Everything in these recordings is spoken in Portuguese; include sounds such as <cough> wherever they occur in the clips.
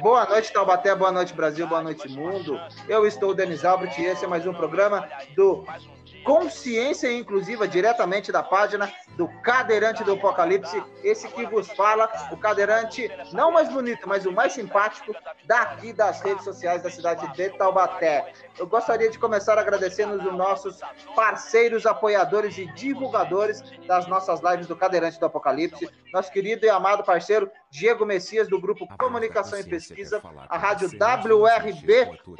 Boa noite, Taubaté, boa noite, Brasil, boa noite, mundo. Eu estou o Denis Albert e esse é mais um programa do Consciência Inclusiva, diretamente da página do Cadeirante do Apocalipse, esse que vos fala, o cadeirante não mais bonito, mas o mais simpático daqui das redes sociais da cidade de Taubaté. Eu gostaria de começar agradecendo os nossos parceiros, apoiadores e divulgadores das nossas lives do Cadeirante do Apocalipse, nosso querido e amado parceiro Diego Messias, do grupo Comunicação e Pesquisa, a rádio wrb.com.br,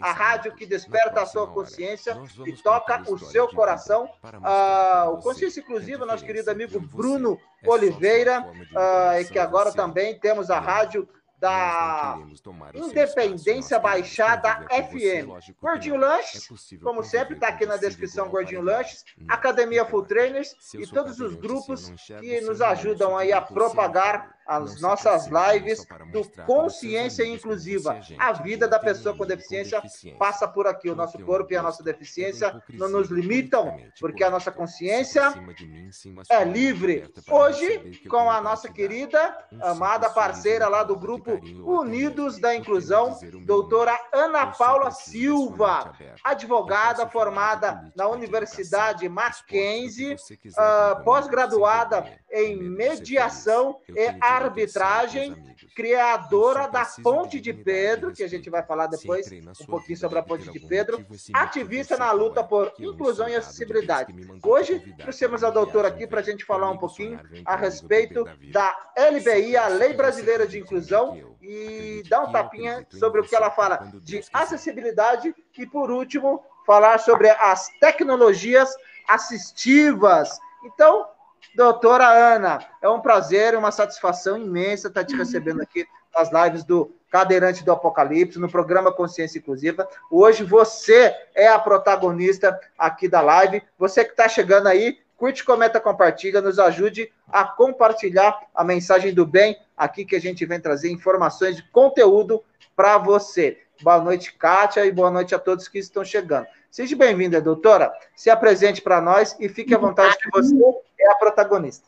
a rádio que desperta a sua consciência e toca o seu coração. Ah, o Consciência Inclusiva, nosso querido amigo Bruno Oliveira, ah, e que agora também temos a rádio da Independência Baixada FM. Gordinho Lanches, como sempre, está aqui na descrição Gordinho Lanches, Academia Full Trainers e todos os grupos que nos ajudam aí a propagar as nossas lives do Consciência Inclusiva. A vida da pessoa com deficiência passa por aqui. O nosso corpo e a nossa deficiência não nos limitam, porque a nossa consciência é livre. Hoje, com a nossa querida, amada parceira lá do grupo Unidos da Inclusão, doutora Ana Paula Silva, advogada formada na Universidade Mackenzie, uh, pós-graduada em mediação e arbitragem, criadora da Ponte de Pedro, que a gente vai falar depois um pouquinho sobre a Ponte de Pedro, ativista na luta por inclusão e acessibilidade. Hoje, trouxemos a doutora aqui para a gente falar um pouquinho a respeito da LBI, a Lei Brasileira de Inclusão, e dar um tapinha sobre o que ela fala de acessibilidade e, por último, falar sobre as tecnologias assistivas. Então, Doutora Ana, é um prazer, uma satisfação imensa estar te recebendo aqui nas lives do Cadeirante do Apocalipse, no programa Consciência Inclusiva. Hoje você é a protagonista aqui da live. Você que está chegando aí, curte, comenta, compartilha, nos ajude a compartilhar a mensagem do bem aqui que a gente vem trazer informações de conteúdo para você. Boa noite, Kátia, e boa noite a todos que estão chegando. Seja bem-vinda, doutora. Se apresente para nós e fique à vontade que você é a protagonista.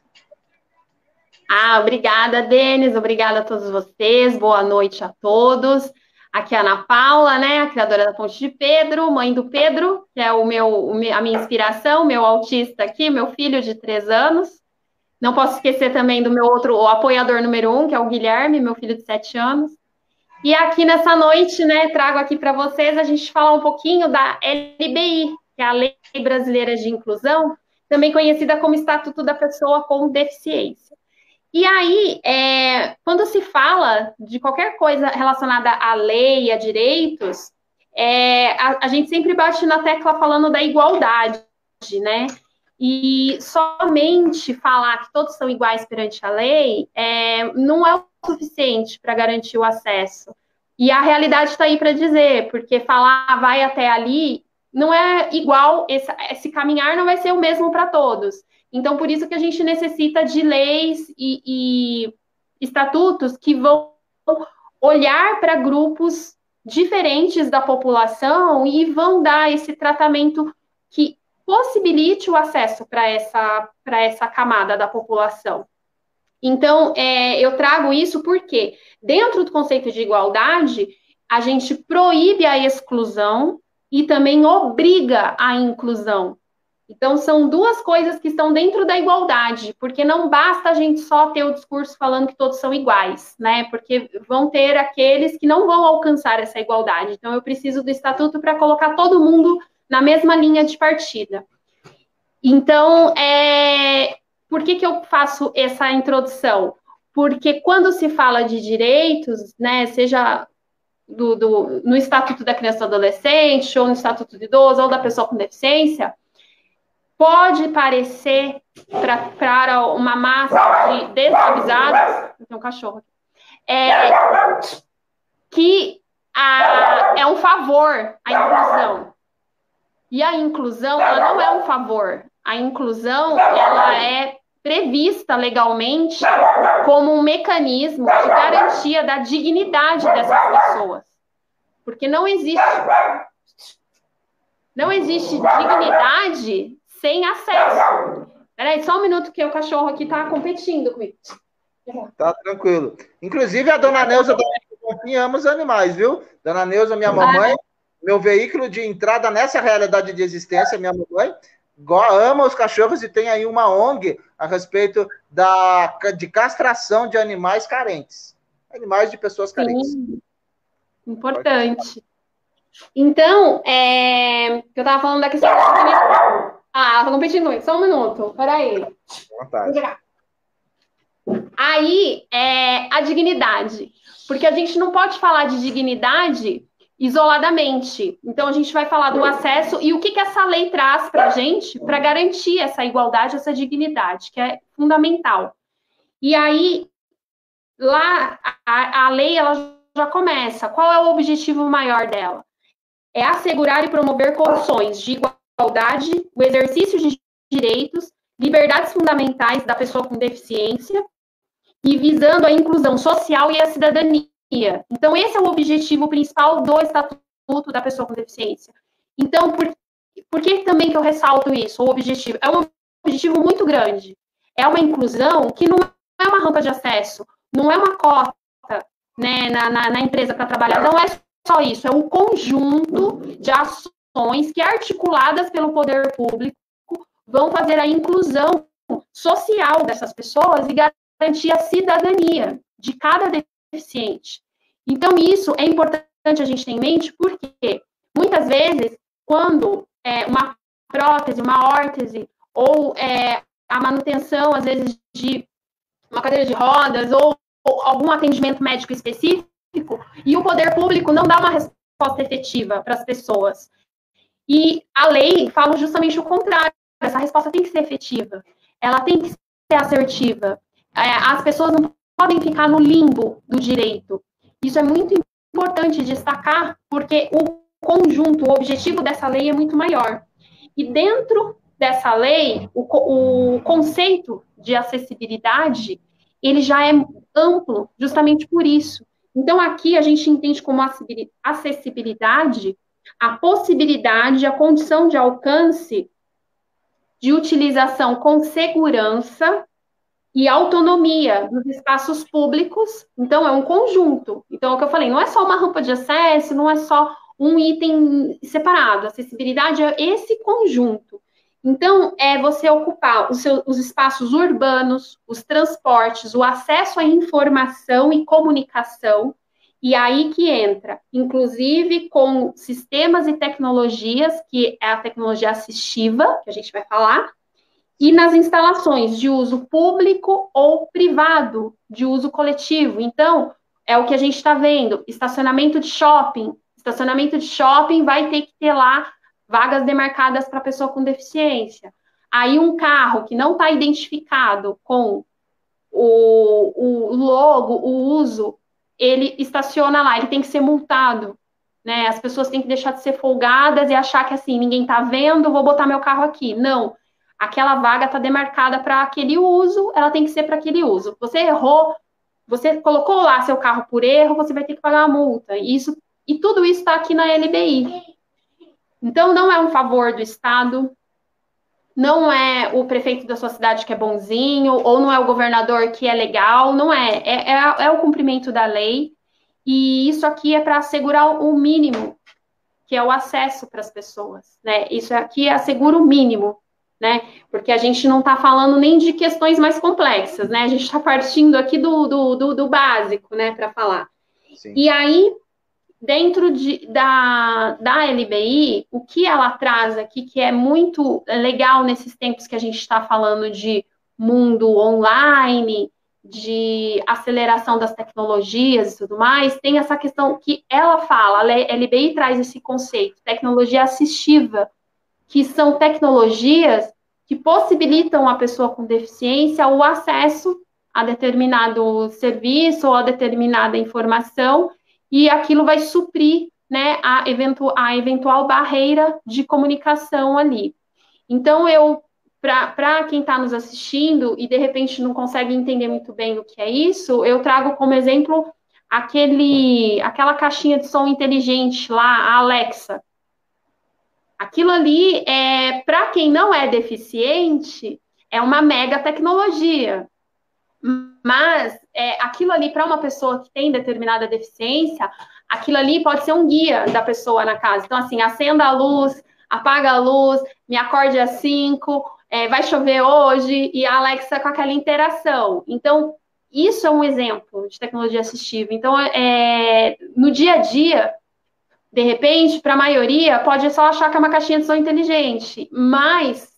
Ah, obrigada, Denis. Obrigada a todos vocês. Boa noite a todos. Aqui é a Ana Paula, né, a criadora da Ponte de Pedro, mãe do Pedro, que é o meu, a minha inspiração, meu autista aqui, meu filho de três anos. Não posso esquecer também do meu outro o apoiador número um, que é o Guilherme, meu filho de sete anos. E aqui nessa noite, né, trago aqui para vocês a gente falar um pouquinho da LBI, que é a Lei Brasileira de Inclusão, também conhecida como Estatuto da Pessoa com Deficiência. E aí, é, quando se fala de qualquer coisa relacionada à lei, a direitos, é, a, a gente sempre bate na tecla falando da igualdade, né? E somente falar que todos são iguais perante a lei é, não é o suficiente para garantir o acesso. E a realidade está aí para dizer, porque falar vai até ali não é igual, esse, esse caminhar não vai ser o mesmo para todos. Então, por isso que a gente necessita de leis e, e estatutos que vão olhar para grupos diferentes da população e vão dar esse tratamento que possibilite o acesso para essa, essa camada da população. Então, é, eu trago isso porque, dentro do conceito de igualdade, a gente proíbe a exclusão e também obriga a inclusão. Então, são duas coisas que estão dentro da igualdade, porque não basta a gente só ter o discurso falando que todos são iguais, né? Porque vão ter aqueles que não vão alcançar essa igualdade. Então, eu preciso do estatuto para colocar todo mundo na mesma linha de partida. Então, é, por que, que eu faço essa introdução? Porque quando se fala de direitos, né, seja do, do, no Estatuto da Criança e do Adolescente, ou no Estatuto do Idoso, ou da pessoa com deficiência, pode parecer para uma massa de desavisados, um cachorro é, que a, é um favor a inclusão. E a inclusão, ela não é um favor. A inclusão, ela é prevista legalmente como um mecanismo de garantia da dignidade dessas pessoas. Porque não existe não existe dignidade sem acesso. Peraí, só um minuto que o cachorro aqui está competindo comigo. Tá tranquilo. Inclusive, a dona Neuza da ama os animais, viu? Dona Neuza, minha mamãe, meu veículo de entrada nessa realidade de existência, minha mamãe, ama os cachorros e tem aí uma ONG a respeito da, de castração de animais carentes. Animais de pessoas carentes. Sim. Importante. Então, é, eu estava falando da questão. Ah, não continue, só um minuto. Peraí. Vontade. Aí, é a dignidade. Porque a gente não pode falar de dignidade isoladamente. Então, a gente vai falar do acesso e o que, que essa lei traz para a gente para garantir essa igualdade, essa dignidade, que é fundamental. E aí, lá, a, a lei ela já começa. Qual é o objetivo maior dela? É assegurar e promover condições de igualdade, o exercício de direitos, liberdades fundamentais da pessoa com deficiência e visando a inclusão social e a cidadania então, esse é o objetivo principal do Estatuto da Pessoa com Deficiência. Então, por, por que também que eu ressalto isso? O objetivo é um objetivo muito grande. É uma inclusão que não é uma rampa de acesso, não é uma cota né, na, na, na empresa para trabalhar, não é só isso, é um conjunto de ações que, articuladas pelo poder público, vão fazer a inclusão social dessas pessoas e garantir a cidadania de cada deficiente. Então, isso é importante a gente ter em mente, porque muitas vezes, quando é, uma prótese, uma órtese, ou é, a manutenção, às vezes, de uma cadeira de rodas, ou, ou algum atendimento médico específico, e o poder público não dá uma resposta efetiva para as pessoas. E a lei fala justamente o contrário. Essa resposta tem que ser efetiva. Ela tem que ser assertiva. É, as pessoas não podem ficar no limbo do direito. Isso é muito importante destacar, porque o conjunto, o objetivo dessa lei é muito maior. E dentro dessa lei, o, o conceito de acessibilidade, ele já é amplo, justamente por isso. Então, aqui a gente entende como acessibilidade a possibilidade, a condição de alcance de utilização com segurança e autonomia nos espaços públicos. Então, é um conjunto. Então, é o que eu falei, não é só uma rampa de acesso, não é só um item separado. Acessibilidade é esse conjunto. Então, é você ocupar os, seus, os espaços urbanos, os transportes, o acesso à informação e comunicação, e aí que entra, inclusive com sistemas e tecnologias, que é a tecnologia assistiva, que a gente vai falar, e nas instalações de uso público ou privado, de uso coletivo. Então, é o que a gente está vendo: estacionamento de shopping. Estacionamento de shopping vai ter que ter lá vagas demarcadas para pessoa com deficiência. Aí, um carro que não está identificado com o, o logo, o uso, ele estaciona lá, ele tem que ser multado. Né? As pessoas têm que deixar de ser folgadas e achar que assim, ninguém está vendo, vou botar meu carro aqui. Não aquela vaga está demarcada para aquele uso, ela tem que ser para aquele uso. Você errou, você colocou lá seu carro por erro, você vai ter que pagar a multa. E, isso, e tudo isso está aqui na LBI. Então, não é um favor do Estado, não é o prefeito da sua cidade que é bonzinho, ou não é o governador que é legal, não é. É, é, é o cumprimento da lei. E isso aqui é para assegurar o mínimo, que é o acesso para as pessoas. Né? Isso aqui assegura o mínimo né? Porque a gente não está falando nem de questões mais complexas, né? A gente está partindo aqui do, do, do, do básico, né, para falar. Sim. E aí, dentro de, da, da LBI, o que ela traz aqui, que é muito legal nesses tempos que a gente está falando de mundo online, de aceleração das tecnologias e tudo mais, tem essa questão que ela fala, a LBI traz esse conceito, tecnologia assistiva, que são tecnologias que possibilitam a pessoa com deficiência o acesso a determinado serviço ou a determinada informação, e aquilo vai suprir né, a, eventu a eventual barreira de comunicação ali. Então, eu, para quem está nos assistindo e de repente não consegue entender muito bem o que é isso, eu trago como exemplo aquele, aquela caixinha de som inteligente lá, a Alexa, Aquilo ali, é, para quem não é deficiente, é uma mega tecnologia. Mas é, aquilo ali, para uma pessoa que tem determinada deficiência, aquilo ali pode ser um guia da pessoa na casa. Então, assim, acenda a luz, apaga a luz, me acorde às 5, é, vai chover hoje, e a Alexa com aquela interação. Então, isso é um exemplo de tecnologia assistiva. Então, é, no dia a dia, de repente, para a maioria, pode só achar que é uma caixinha de som inteligente, mas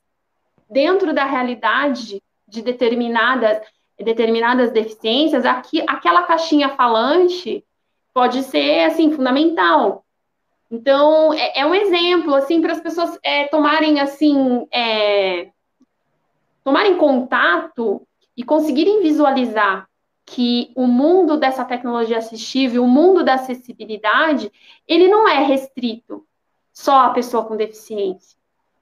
dentro da realidade de determinadas, determinadas deficiências, aqui, aquela caixinha falante pode ser assim fundamental. Então, é, é um exemplo, assim, para as pessoas é, tomarem, assim, é, tomarem contato e conseguirem visualizar que o mundo dessa tecnologia assistível, o mundo da acessibilidade, ele não é restrito só à pessoa com deficiência.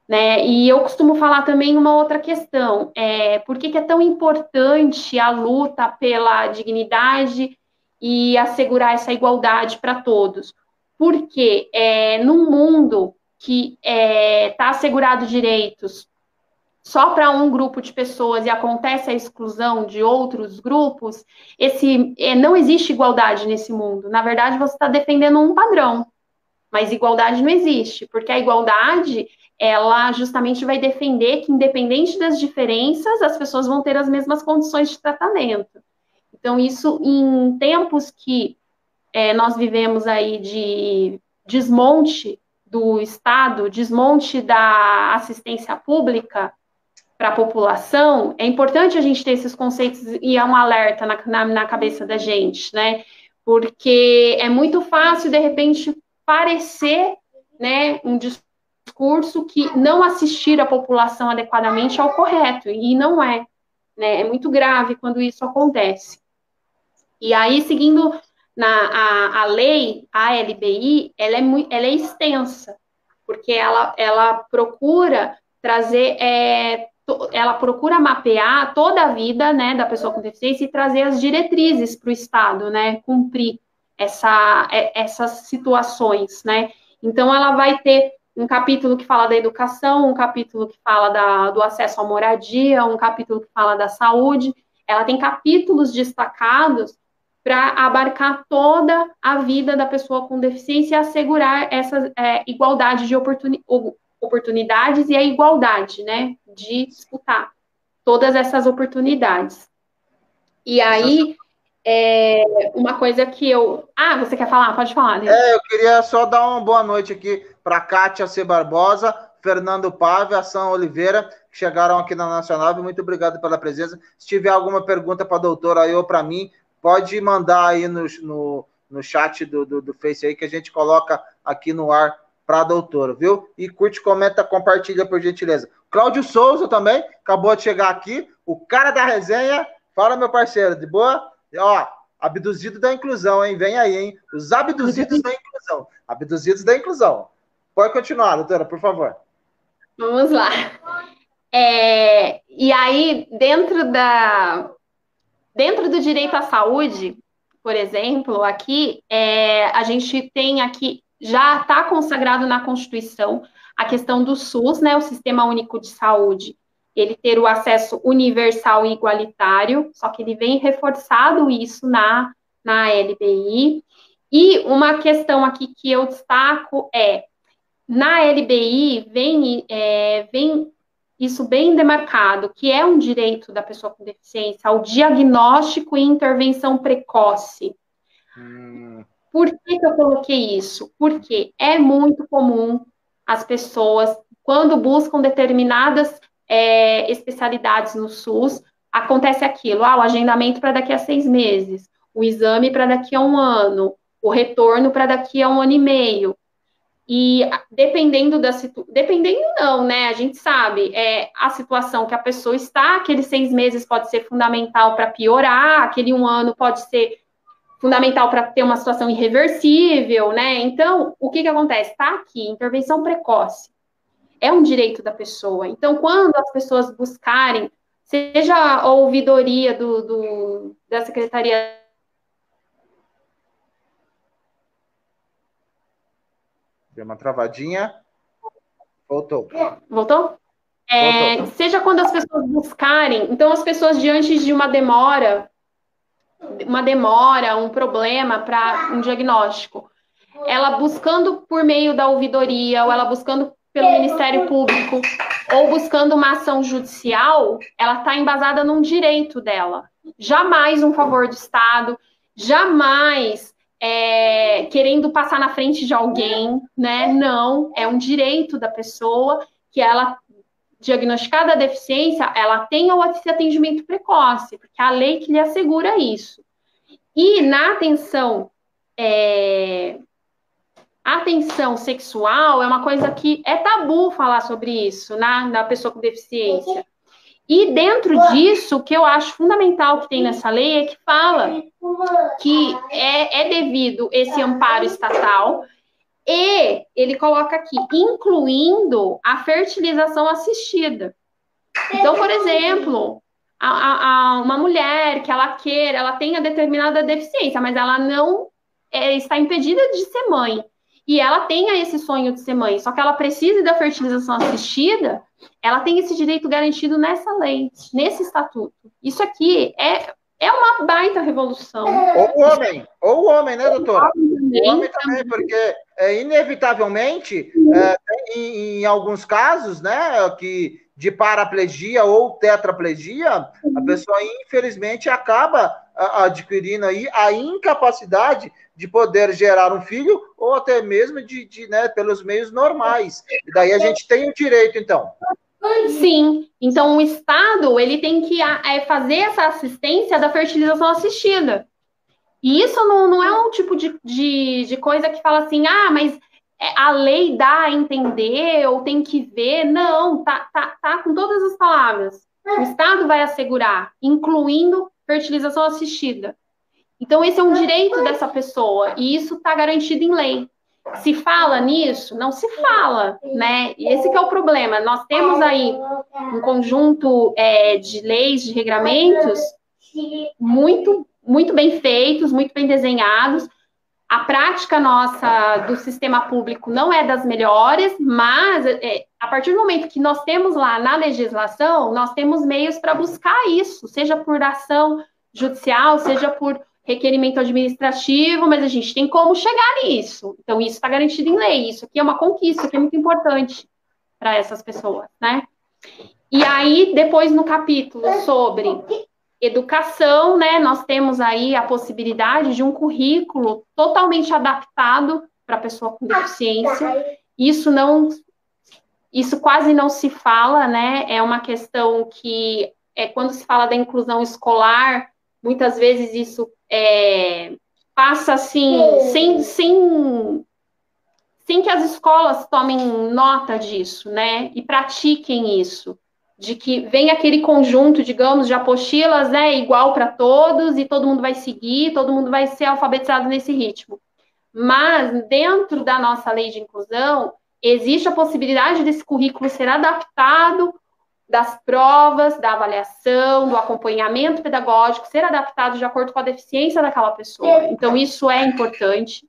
Né? E eu costumo falar também uma outra questão, é, por que, que é tão importante a luta pela dignidade e assegurar essa igualdade para todos? Porque é, num mundo que está é, tá assegurado direitos só para um grupo de pessoas e acontece a exclusão de outros grupos, esse é, não existe igualdade nesse mundo. Na verdade, você está defendendo um padrão, mas igualdade não existe, porque a igualdade ela justamente vai defender que, independente das diferenças, as pessoas vão ter as mesmas condições de tratamento. Então, isso em tempos que é, nós vivemos aí de desmonte do Estado, desmonte da assistência pública para a população, é importante a gente ter esses conceitos e é um alerta na, na, na cabeça da gente, né? Porque é muito fácil, de repente, parecer né, um discurso que não assistir a população adequadamente é o correto, e não é. Né? É muito grave quando isso acontece. E aí, seguindo na, a, a lei, a LBI, ela é, muito, ela é extensa, porque ela, ela procura trazer, é, to, ela procura mapear toda a vida né, da pessoa com deficiência e trazer as diretrizes para o Estado, né, cumprir essa, é, essas situações, né. Então, ela vai ter um capítulo que fala da educação, um capítulo que fala da, do acesso à moradia, um capítulo que fala da saúde. Ela tem capítulos destacados para abarcar toda a vida da pessoa com deficiência e assegurar essa é, igualdade de oportuni oportunidades e a igualdade, né, de disputar todas essas oportunidades. E aí, é, uma coisa que eu. Ah, você quer falar? Pode falar. Né? É, eu queria só dar uma boa noite aqui para Kátia C. Barbosa, Fernando Pave, Ação Oliveira, que chegaram aqui na Nacional. Muito obrigado pela presença. Se tiver alguma pergunta para a doutora aí ou para mim, pode mandar aí no, no, no chat do, do, do Face aí que a gente coloca aqui no ar para a doutora, viu? E curte, comenta, compartilha, por gentileza. Cláudio Souza também, acabou de chegar aqui, o cara da resenha. Fala, meu parceiro, de boa? Ó, abduzido da inclusão, hein? Vem aí, hein? Os abduzidos da inclusão. Abduzidos da inclusão. Pode continuar, doutora, por favor. Vamos lá. É, e aí, dentro da dentro do direito à saúde, por exemplo, aqui é, a gente tem aqui já está consagrado na Constituição a questão do SUS, né, o Sistema Único de Saúde, ele ter o acesso universal e igualitário, só que ele vem reforçado isso na, na LBI. E uma questão aqui que eu destaco é na LBI vem, é, vem isso bem demarcado, que é um direito da pessoa com deficiência ao diagnóstico e intervenção precoce. Hum. Por que, que eu coloquei isso? Porque é muito comum as pessoas, quando buscam determinadas é, especialidades no SUS, acontece aquilo, ah, o agendamento para daqui a seis meses, o exame para daqui a um ano, o retorno para daqui a um ano e meio. E dependendo da situação, dependendo não, né? A gente sabe, é a situação que a pessoa está, aqueles seis meses pode ser fundamental para piorar, aquele um ano pode ser fundamental para ter uma situação irreversível, né? Então, o que que acontece? Está aqui, intervenção precoce. É um direito da pessoa. Então, quando as pessoas buscarem, seja a ouvidoria do, do da Secretaria Deu uma travadinha. Voltou. Voltou? É, seja quando as pessoas buscarem, então as pessoas diante de uma demora, uma demora, um problema para um diagnóstico, ela buscando por meio da ouvidoria, ou ela buscando pelo Ministério Público, ou buscando uma ação judicial, ela está embasada num direito dela. Jamais um favor do Estado, jamais é, querendo passar na frente de alguém, né? Não, é um direito da pessoa que ela diagnosticada a deficiência, ela tenha o atendimento precoce, porque a lei que lhe assegura isso. E na atenção, é, atenção sexual é uma coisa que é tabu falar sobre isso na, na pessoa com deficiência. E dentro disso, o que eu acho fundamental que tem nessa lei é que fala que é, é devido esse amparo estatal e ele coloca aqui, incluindo a fertilização assistida. Então, por exemplo, a, a, uma mulher que ela queira, ela tenha determinada deficiência, mas ela não é, está impedida de ser mãe. E ela tenha esse sonho de ser mãe, só que ela precisa da fertilização assistida, ela tem esse direito garantido nessa lei, nesse estatuto. Isso aqui é é uma baita revolução. Ou o homem, ou o homem, né, doutora? O homem também, porque é, inevitavelmente, é, em, em, alguns casos, né, que de paraplegia ou tetraplegia, a uhum. pessoa infelizmente acaba adquirindo aí a incapacidade de poder gerar um filho ou até mesmo de, de né, pelos meios normais. E daí a gente tem o direito, então. Sim. Então, o Estado ele tem que é, fazer essa assistência da fertilização assistida. E isso não, não é um tipo de, de, de coisa que fala assim, ah, mas é, a lei dá a entender ou tem que ver. Não, tá, tá, tá com todas as palavras. O Estado vai assegurar, incluindo fertilização assistida. Então, esse é um direito dessa pessoa, e isso está garantido em lei. Se fala nisso? Não se fala, né? E esse é o problema. Nós temos aí um conjunto é, de leis, de regramentos muito, muito bem feitos, muito bem desenhados. A prática nossa do sistema público não é das melhores, mas é, a partir do momento que nós temos lá na legislação, nós temos meios para buscar isso, seja por ação judicial, seja por requerimento administrativo, mas a gente tem como chegar nisso. Então, isso está garantido em lei. Isso aqui é uma conquista que é muito importante para essas pessoas, né? E aí, depois no capítulo sobre educação, né, nós temos aí a possibilidade de um currículo totalmente adaptado para a pessoa com deficiência. Isso não isso quase não se fala, né? É uma questão que é quando se fala da inclusão escolar, muitas vezes isso é, passa assim, sem, sem, sem que as escolas tomem nota disso, né? E pratiquem isso. De que vem aquele conjunto, digamos, de apostilas, né? Igual para todos, e todo mundo vai seguir, todo mundo vai ser alfabetizado nesse ritmo. Mas, dentro da nossa lei de inclusão, existe a possibilidade desse currículo ser adaptado das provas, da avaliação, do acompanhamento pedagógico ser adaptado de acordo com a deficiência daquela pessoa. Então, isso é importante,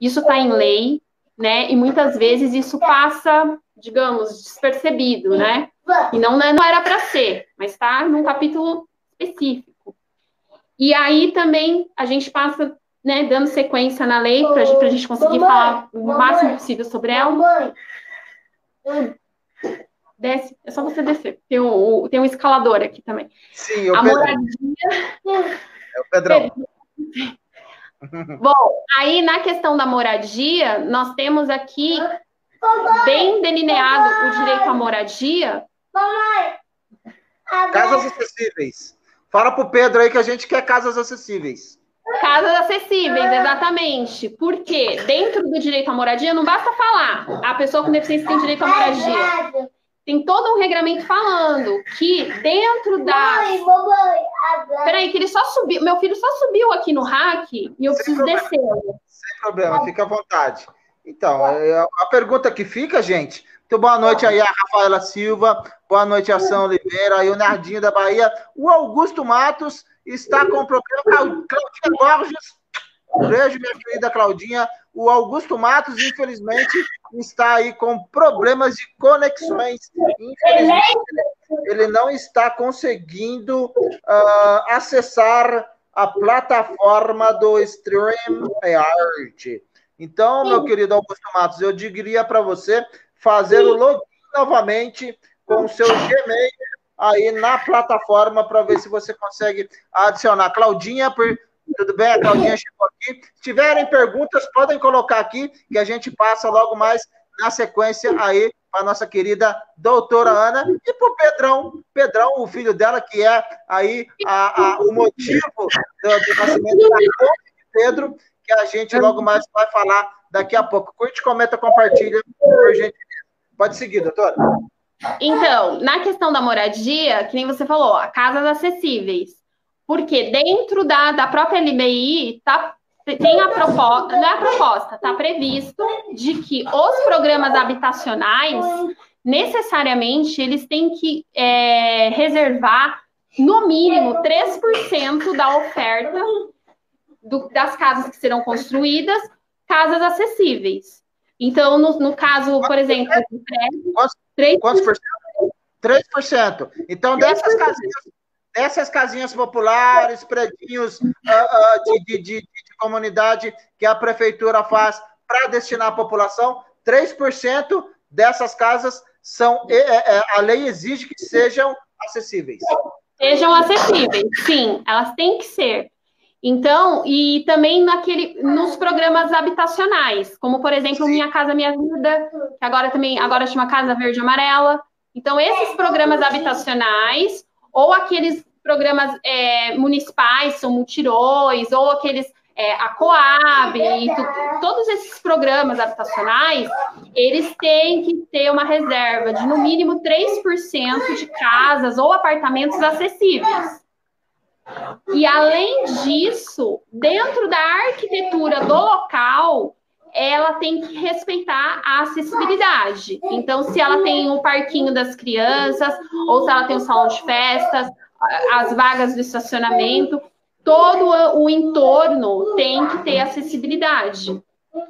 isso está em lei, né? E muitas vezes isso passa, digamos, despercebido, né? E não, não era para ser, mas está num capítulo específico. E aí também a gente passa, né, dando sequência na lei para a gente conseguir falar o máximo possível sobre ela. Desce, é só você descer. Tem um, tem um escalador aqui também. Sim, o a Pedro. moradia. É o Pedrão. Bom, aí na questão da moradia, nós temos aqui bem delineado o direito à moradia. Casas acessíveis. Fala pro Pedro aí que a gente quer casas acessíveis. Casas acessíveis, exatamente. Porque dentro do direito à moradia não basta falar a pessoa com deficiência tem direito à moradia tem todo um regramento falando que dentro da. Mãe, mamãe, Peraí, que ele só subiu. Meu filho só subiu aqui no hack e eu Sem preciso descer. Sem problema, fica à vontade. Então, é, a pergunta que fica, gente. Então, boa noite aí a Rafaela Silva, boa noite a São Oliveira, aí o Nardinho da Bahia. O Augusto Matos está com problema. Claudinha Borges, beijo, minha querida Claudinha. O Augusto Matos, infelizmente, está aí com problemas de conexões. Infelizmente, ele não está conseguindo uh, acessar a plataforma do StreamYard. Então, meu querido Augusto Matos, eu diria para você fazer o login novamente com o seu Gmail aí na plataforma para ver se você consegue adicionar. Claudinha, por... tudo bem? A Claudinha chegou aqui. Se tiverem perguntas, podem colocar aqui, que a gente passa logo mais na sequência aí para nossa querida doutora Ana e para o Pedrão, Pedrão, o filho dela, que é aí a, a, o motivo do, do nascimento da de Pedro, que a gente logo mais vai falar daqui a pouco. Curte, comenta, compartilha, por gentileza. Pode seguir, doutora. Então, na questão da moradia, que nem você falou, casas acessíveis. Porque dentro da, da própria LBI tá, tem a proposta, não é a proposta, está previsto de que os programas habitacionais, necessariamente, eles têm que é, reservar, no mínimo, 3% da oferta do, das casas que serão construídas, casas acessíveis. Então, no, no caso, por exemplo, do prédio, 3%. Quantos por cento? 3%. Então, dessas casinhas, dessas casinhas populares, predinhos uh, uh, de, de, de, de, comunidade que a prefeitura faz para destinar à população, 3% dessas casas são. É, é, a lei exige que sejam acessíveis. Sejam acessíveis, sim, elas têm que ser. Então, e também naquele, nos programas habitacionais, como por exemplo. Minha Casa Minha Vida, que agora também agora chama Casa Verde Amarela. Então, esses programas habitacionais, ou aqueles programas é, municipais, são multirões, ou aqueles é, a Coab, tu, todos esses programas habitacionais, eles têm que ter uma reserva de no mínimo 3% de casas ou apartamentos acessíveis. E além disso, dentro da arquitetura do local, ela tem que respeitar a acessibilidade. Então, se ela tem o parquinho das crianças, ou se ela tem o salão de festas, as vagas do estacionamento, todo o entorno tem que ter acessibilidade.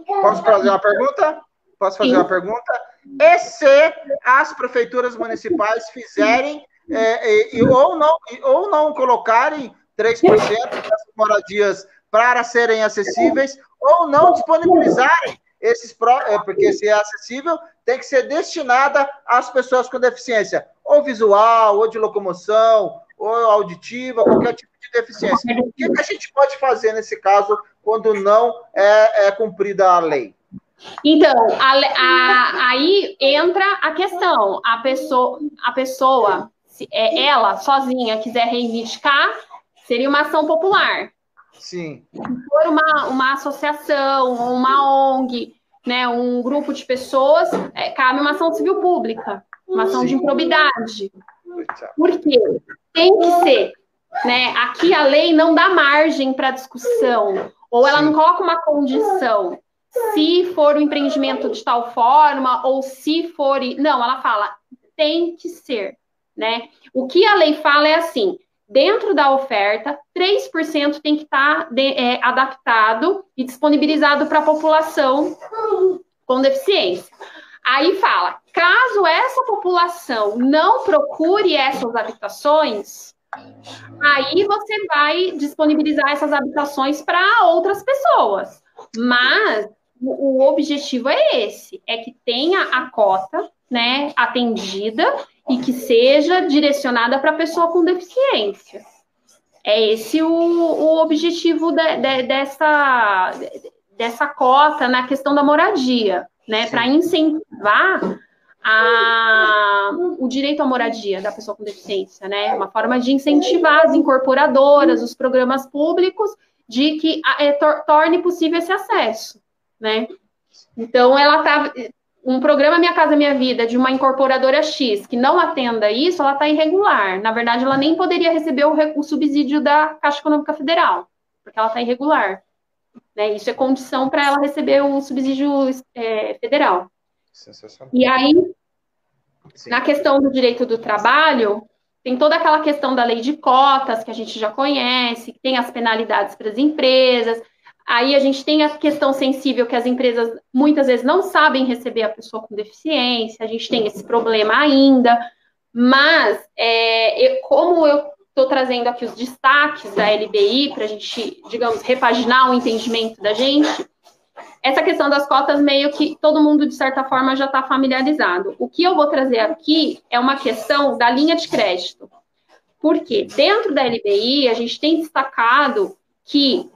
Posso fazer uma pergunta? Posso fazer Sim. uma pergunta? E se as prefeituras municipais fizerem é, e, ou, não, ou não colocarem 3% das moradias para serem acessíveis, ou não disponibilizarem esses, é, porque se é acessível, tem que ser destinada às pessoas com deficiência, ou visual, ou de locomoção, ou auditiva, qualquer tipo de deficiência. O que, que a gente pode fazer nesse caso quando não é, é cumprida a lei? Então, a, a, aí entra a questão, a pessoa, a pessoa se é, ela sozinha quiser reivindicar, seria uma ação popular. Sim. Se for uma, uma associação, uma ONG, né, um grupo de pessoas, é, cabe uma ação civil pública, uma ação Sim. de improbidade. Por quê? Tem que ser. Né? Aqui a lei não dá margem para discussão, ou ela Sim. não coloca uma condição. Se for o um empreendimento de tal forma, ou se for. Não, ela fala, tem que ser né? O que a lei fala é assim: dentro da oferta, 3% tem que estar tá é, adaptado e disponibilizado para a população com deficiência. Aí fala: caso essa população não procure essas habitações, aí você vai disponibilizar essas habitações para outras pessoas. Mas o, o objetivo é esse: é que tenha a cota né, atendida e que seja direcionada para a pessoa com deficiência. É esse o, o objetivo de, de, dessa, dessa cota na questão da moradia, né? Para incentivar a, o direito à moradia da pessoa com deficiência, né? Uma forma de incentivar as incorporadoras, os programas públicos, de que é, torne possível esse acesso, né? Então, ela está um programa Minha Casa Minha Vida de uma incorporadora X que não atenda isso, ela está irregular. Na verdade, ela nem poderia receber o, o subsídio da Caixa Econômica Federal, porque ela está irregular. Né? Isso é condição para ela receber o subsídio é, federal. Sensacional. E aí, Sim. na questão do direito do trabalho, tem toda aquela questão da lei de cotas, que a gente já conhece, que tem as penalidades para as empresas, Aí a gente tem a questão sensível que as empresas muitas vezes não sabem receber a pessoa com deficiência, a gente tem esse problema ainda, mas é, eu, como eu estou trazendo aqui os destaques da LBI para a gente, digamos, repaginar o entendimento da gente, essa questão das cotas meio que todo mundo, de certa forma, já está familiarizado. O que eu vou trazer aqui é uma questão da linha de crédito. Porque dentro da LBI, a gente tem destacado que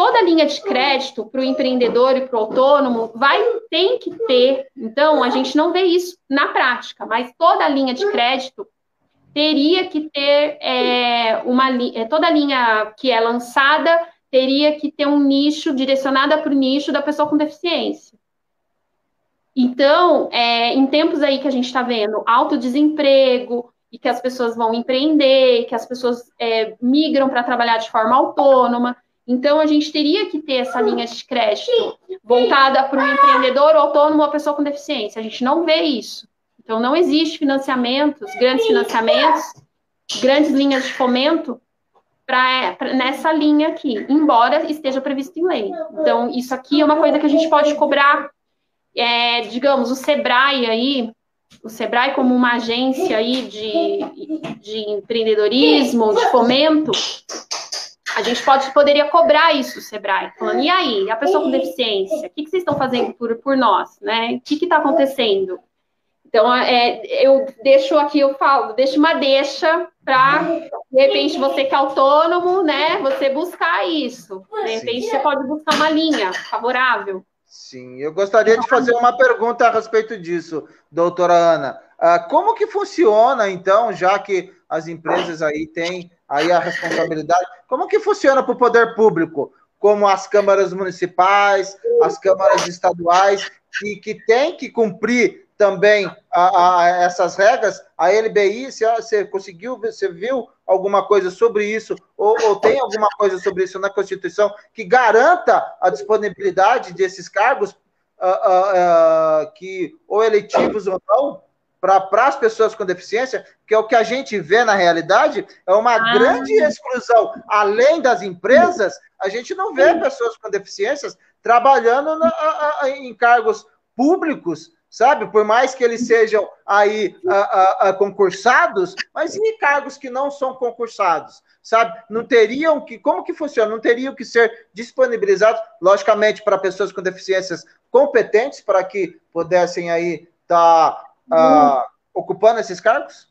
toda linha de crédito para o empreendedor e para o autônomo vai tem que ter. Então, a gente não vê isso na prática, mas toda linha de crédito teria que ter é, uma é, toda linha que é lançada teria que ter um nicho direcionada para o nicho da pessoa com deficiência. Então, é, em tempos aí que a gente está vendo alto desemprego e que as pessoas vão empreender, que as pessoas é, migram para trabalhar de forma autônoma, então a gente teria que ter essa linha de crédito voltada para o empreendedor autônomo ou pessoa com deficiência. A gente não vê isso. Então não existe financiamentos, grandes financiamentos, grandes linhas de fomento pra, pra, nessa linha aqui, embora esteja previsto em lei. Então, isso aqui é uma coisa que a gente pode cobrar, é, digamos, o Sebrae aí, o Sebrae como uma agência aí de, de empreendedorismo, de fomento, a gente pode, poderia cobrar isso, Sebrae, falando, e aí, a pessoa com deficiência, o que, que vocês estão fazendo por, por nós, né? O que está acontecendo? Então, é, eu deixo aqui, eu falo, deixo uma deixa para, de repente, você que é autônomo, né, você buscar isso. De repente, Sim. você pode buscar uma linha favorável. Sim, eu gostaria de fazer uma pergunta a respeito disso, doutora Ana. Ah, como que funciona, então, já que as empresas aí têm aí a responsabilidade, como que funciona para o poder público? Como as câmaras municipais, as câmaras estaduais, que, que tem que cumprir também a, a, essas regras, a LBI, se você conseguiu, você viu alguma coisa sobre isso, ou, ou, tem alguma coisa sobre isso na Constituição que garanta a disponibilidade desses cargos, uh, uh, uh, que ou eletivos ou não, para as pessoas com deficiência, que é o que a gente vê na realidade, é uma ah. grande exclusão. Além das empresas, a gente não vê pessoas com deficiências trabalhando na, em cargos públicos sabe? Por mais que eles sejam aí a, a, a, concursados, mas e cargos que não são concursados, sabe? Não teriam que, como que funciona? Não teriam que ser disponibilizados, logicamente, para pessoas com deficiências competentes para que pudessem aí estar tá, uh, ocupando esses cargos?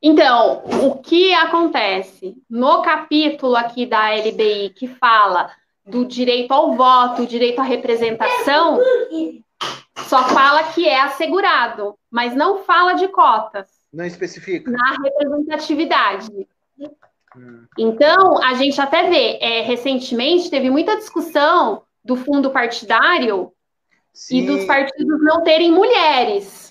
Então, o que acontece no capítulo aqui da LBI que fala do direito ao voto, direito à representação, só fala que é assegurado, mas não fala de cotas. Não especifica. Na representatividade. Hum. Então, a gente até vê, é, recentemente teve muita discussão do fundo partidário Sim. e dos partidos não terem mulheres.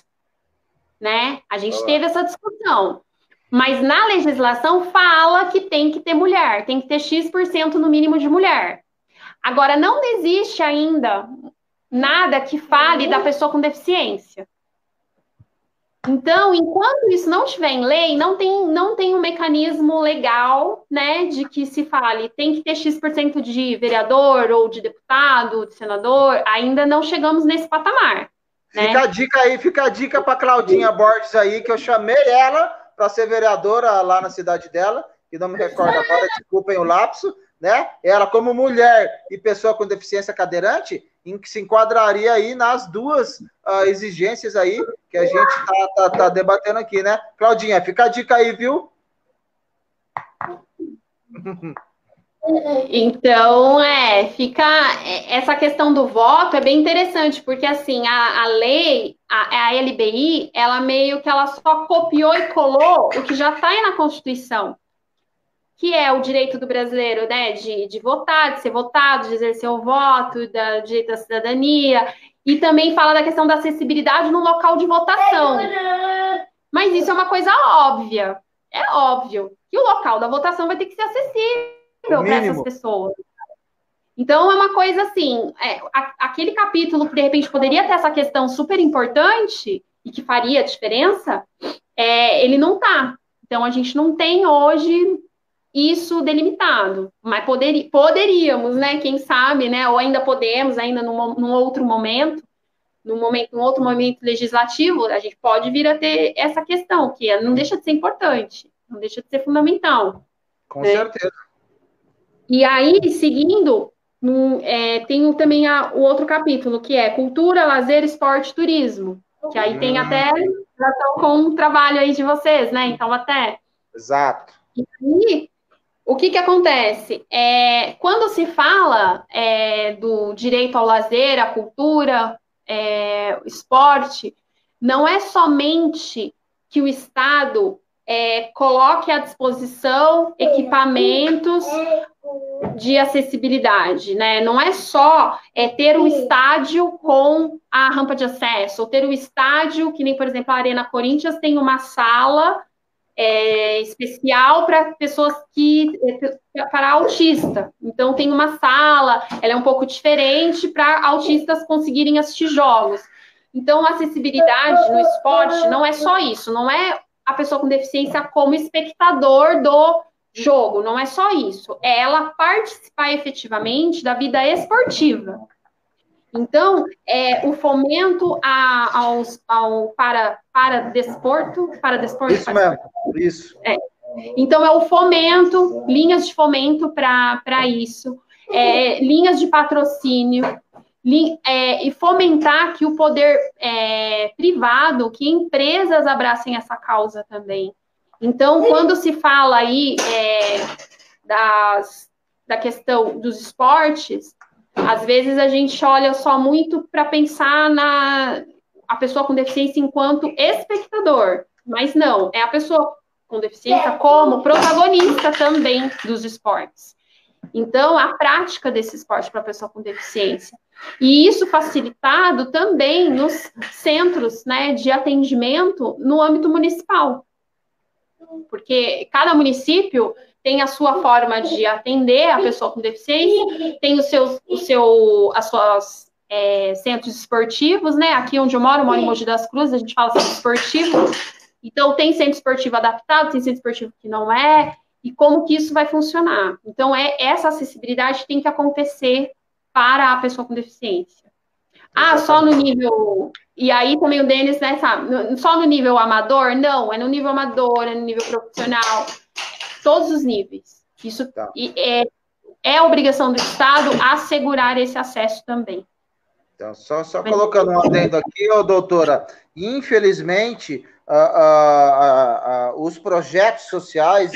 Né? A gente teve essa discussão. Mas na legislação fala que tem que ter mulher, tem que ter X% no mínimo de mulher. Agora, não existe ainda nada que fale da pessoa com deficiência. Então, enquanto isso não estiver em lei, não tem, não tem um mecanismo legal, né, de que se fale tem que ter X% de vereador ou de deputado, de senador, ainda não chegamos nesse patamar. Né? Fica a dica aí, fica a dica para Claudinha Borges aí, que eu chamei ela para ser vereadora lá na cidade dela, que não me recordo agora, desculpem o lapso, né? Ela, como mulher e pessoa com deficiência cadeirante, em que se enquadraria aí nas duas uh, exigências aí que a gente está tá, tá debatendo aqui, né? Claudinha, fica a dica aí, viu? <laughs> Então, é, fica. É, essa questão do voto é bem interessante, porque assim, a, a lei, a, a LBI, ela meio que ela só copiou e colou o que já está aí na Constituição que é o direito do brasileiro, né, de, de votar, de ser votado, de exercer o voto, da direito da cidadania, e também fala da questão da acessibilidade no local de votação. Mas isso é uma coisa óbvia. É óbvio que o local da votação vai ter que ser acessível para essas pessoas. Então, é uma coisa assim, é, a, aquele capítulo que de repente poderia ter essa questão super importante e que faria diferença, é, ele não tá. Então, a gente não tem hoje isso delimitado, mas poder, poderíamos, né? Quem sabe, né? Ou ainda podemos, ainda num, num outro momento, num momento, num outro momento legislativo, a gente pode vir a ter essa questão, que é, não deixa de ser importante, não deixa de ser fundamental. Com né? certeza. E aí, seguindo, um, é, tem também a, o outro capítulo, que é cultura, lazer, esporte, turismo. Que aí tem até relação com o trabalho aí de vocês, né? Então, até. Exato. E aí, o que, que acontece? É, quando se fala é, do direito ao lazer, à cultura, é, esporte, não é somente que o Estado é, coloque à disposição equipamentos de acessibilidade, né? Não é só é, ter um estádio com a rampa de acesso, ou ter um estádio, que nem, por exemplo, a Arena Corinthians tem uma sala é, especial para pessoas que é, para autista. Então tem uma sala, ela é um pouco diferente para autistas conseguirem assistir jogos. Então, a acessibilidade no esporte não é só isso, não é a pessoa com deficiência como espectador do jogo, não é só isso, é ela participar efetivamente da vida esportiva. Então, é, o fomento a, aos, ao para, para desporto, para desporto. Isso mesmo, isso. É. Então, é o fomento, linhas de fomento para isso, é, linhas de patrocínio, é, e fomentar que o poder é, privado, que empresas abracem essa causa também. Então, quando se fala aí é, das, da questão dos esportes, às vezes a gente olha só muito para pensar na a pessoa com deficiência enquanto espectador, mas não, é a pessoa com deficiência como protagonista também dos esportes. Então, a prática desse esporte para a pessoa com deficiência. E isso facilitado também nos centros né, de atendimento no âmbito municipal. Porque cada município tem a sua forma de atender a pessoa com deficiência, tem os seus, o seu, as suas é, centros esportivos, né? Aqui onde eu moro, eu moro em Mogi das Cruzes, a gente fala centro esportivo. Então, tem centro esportivo adaptado, tem centro esportivo que não é, e como que isso vai funcionar. Então, é essa acessibilidade tem que acontecer para a pessoa com deficiência. Ah, só no nível. E aí também o Denis, né, sabe? Só no nível amador? Não, é no nível amador, é no nível profissional todos os níveis. Isso tá. é, é obrigação do Estado assegurar esse acesso também. Então, só, só colocando um adendo aqui, ô, doutora, infelizmente, uh, uh, uh, os projetos sociais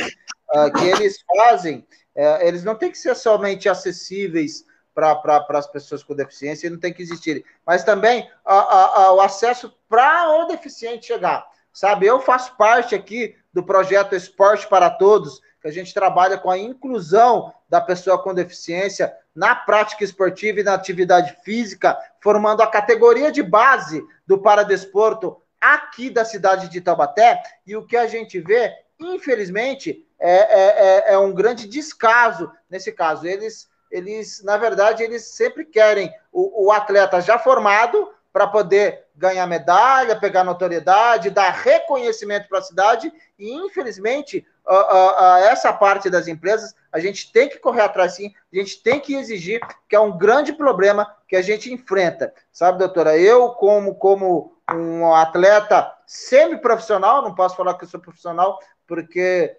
que eles fazem, eh, eles não têm que ser somente acessíveis para pra, as pessoas com deficiência, não tem que existir, mas também o acesso para o deficiente chegar. Sabe, eu faço parte aqui do projeto Esporte para Todos, que a gente trabalha com a inclusão da pessoa com deficiência na prática esportiva e na atividade física, formando a categoria de base do paradesporto aqui da cidade de Taubaté. E o que a gente vê, infelizmente, é, é, é, é um grande descaso nesse caso. Eles, eles, na verdade, eles sempre querem o, o atleta já formado para poder ganhar medalha, pegar notoriedade, dar reconhecimento para a cidade, e infelizmente, uh, uh, uh, essa parte das empresas, a gente tem que correr atrás sim, a gente tem que exigir, que é um grande problema que a gente enfrenta. Sabe, doutora, eu, como, como um atleta semi-profissional, não posso falar que eu sou profissional, porque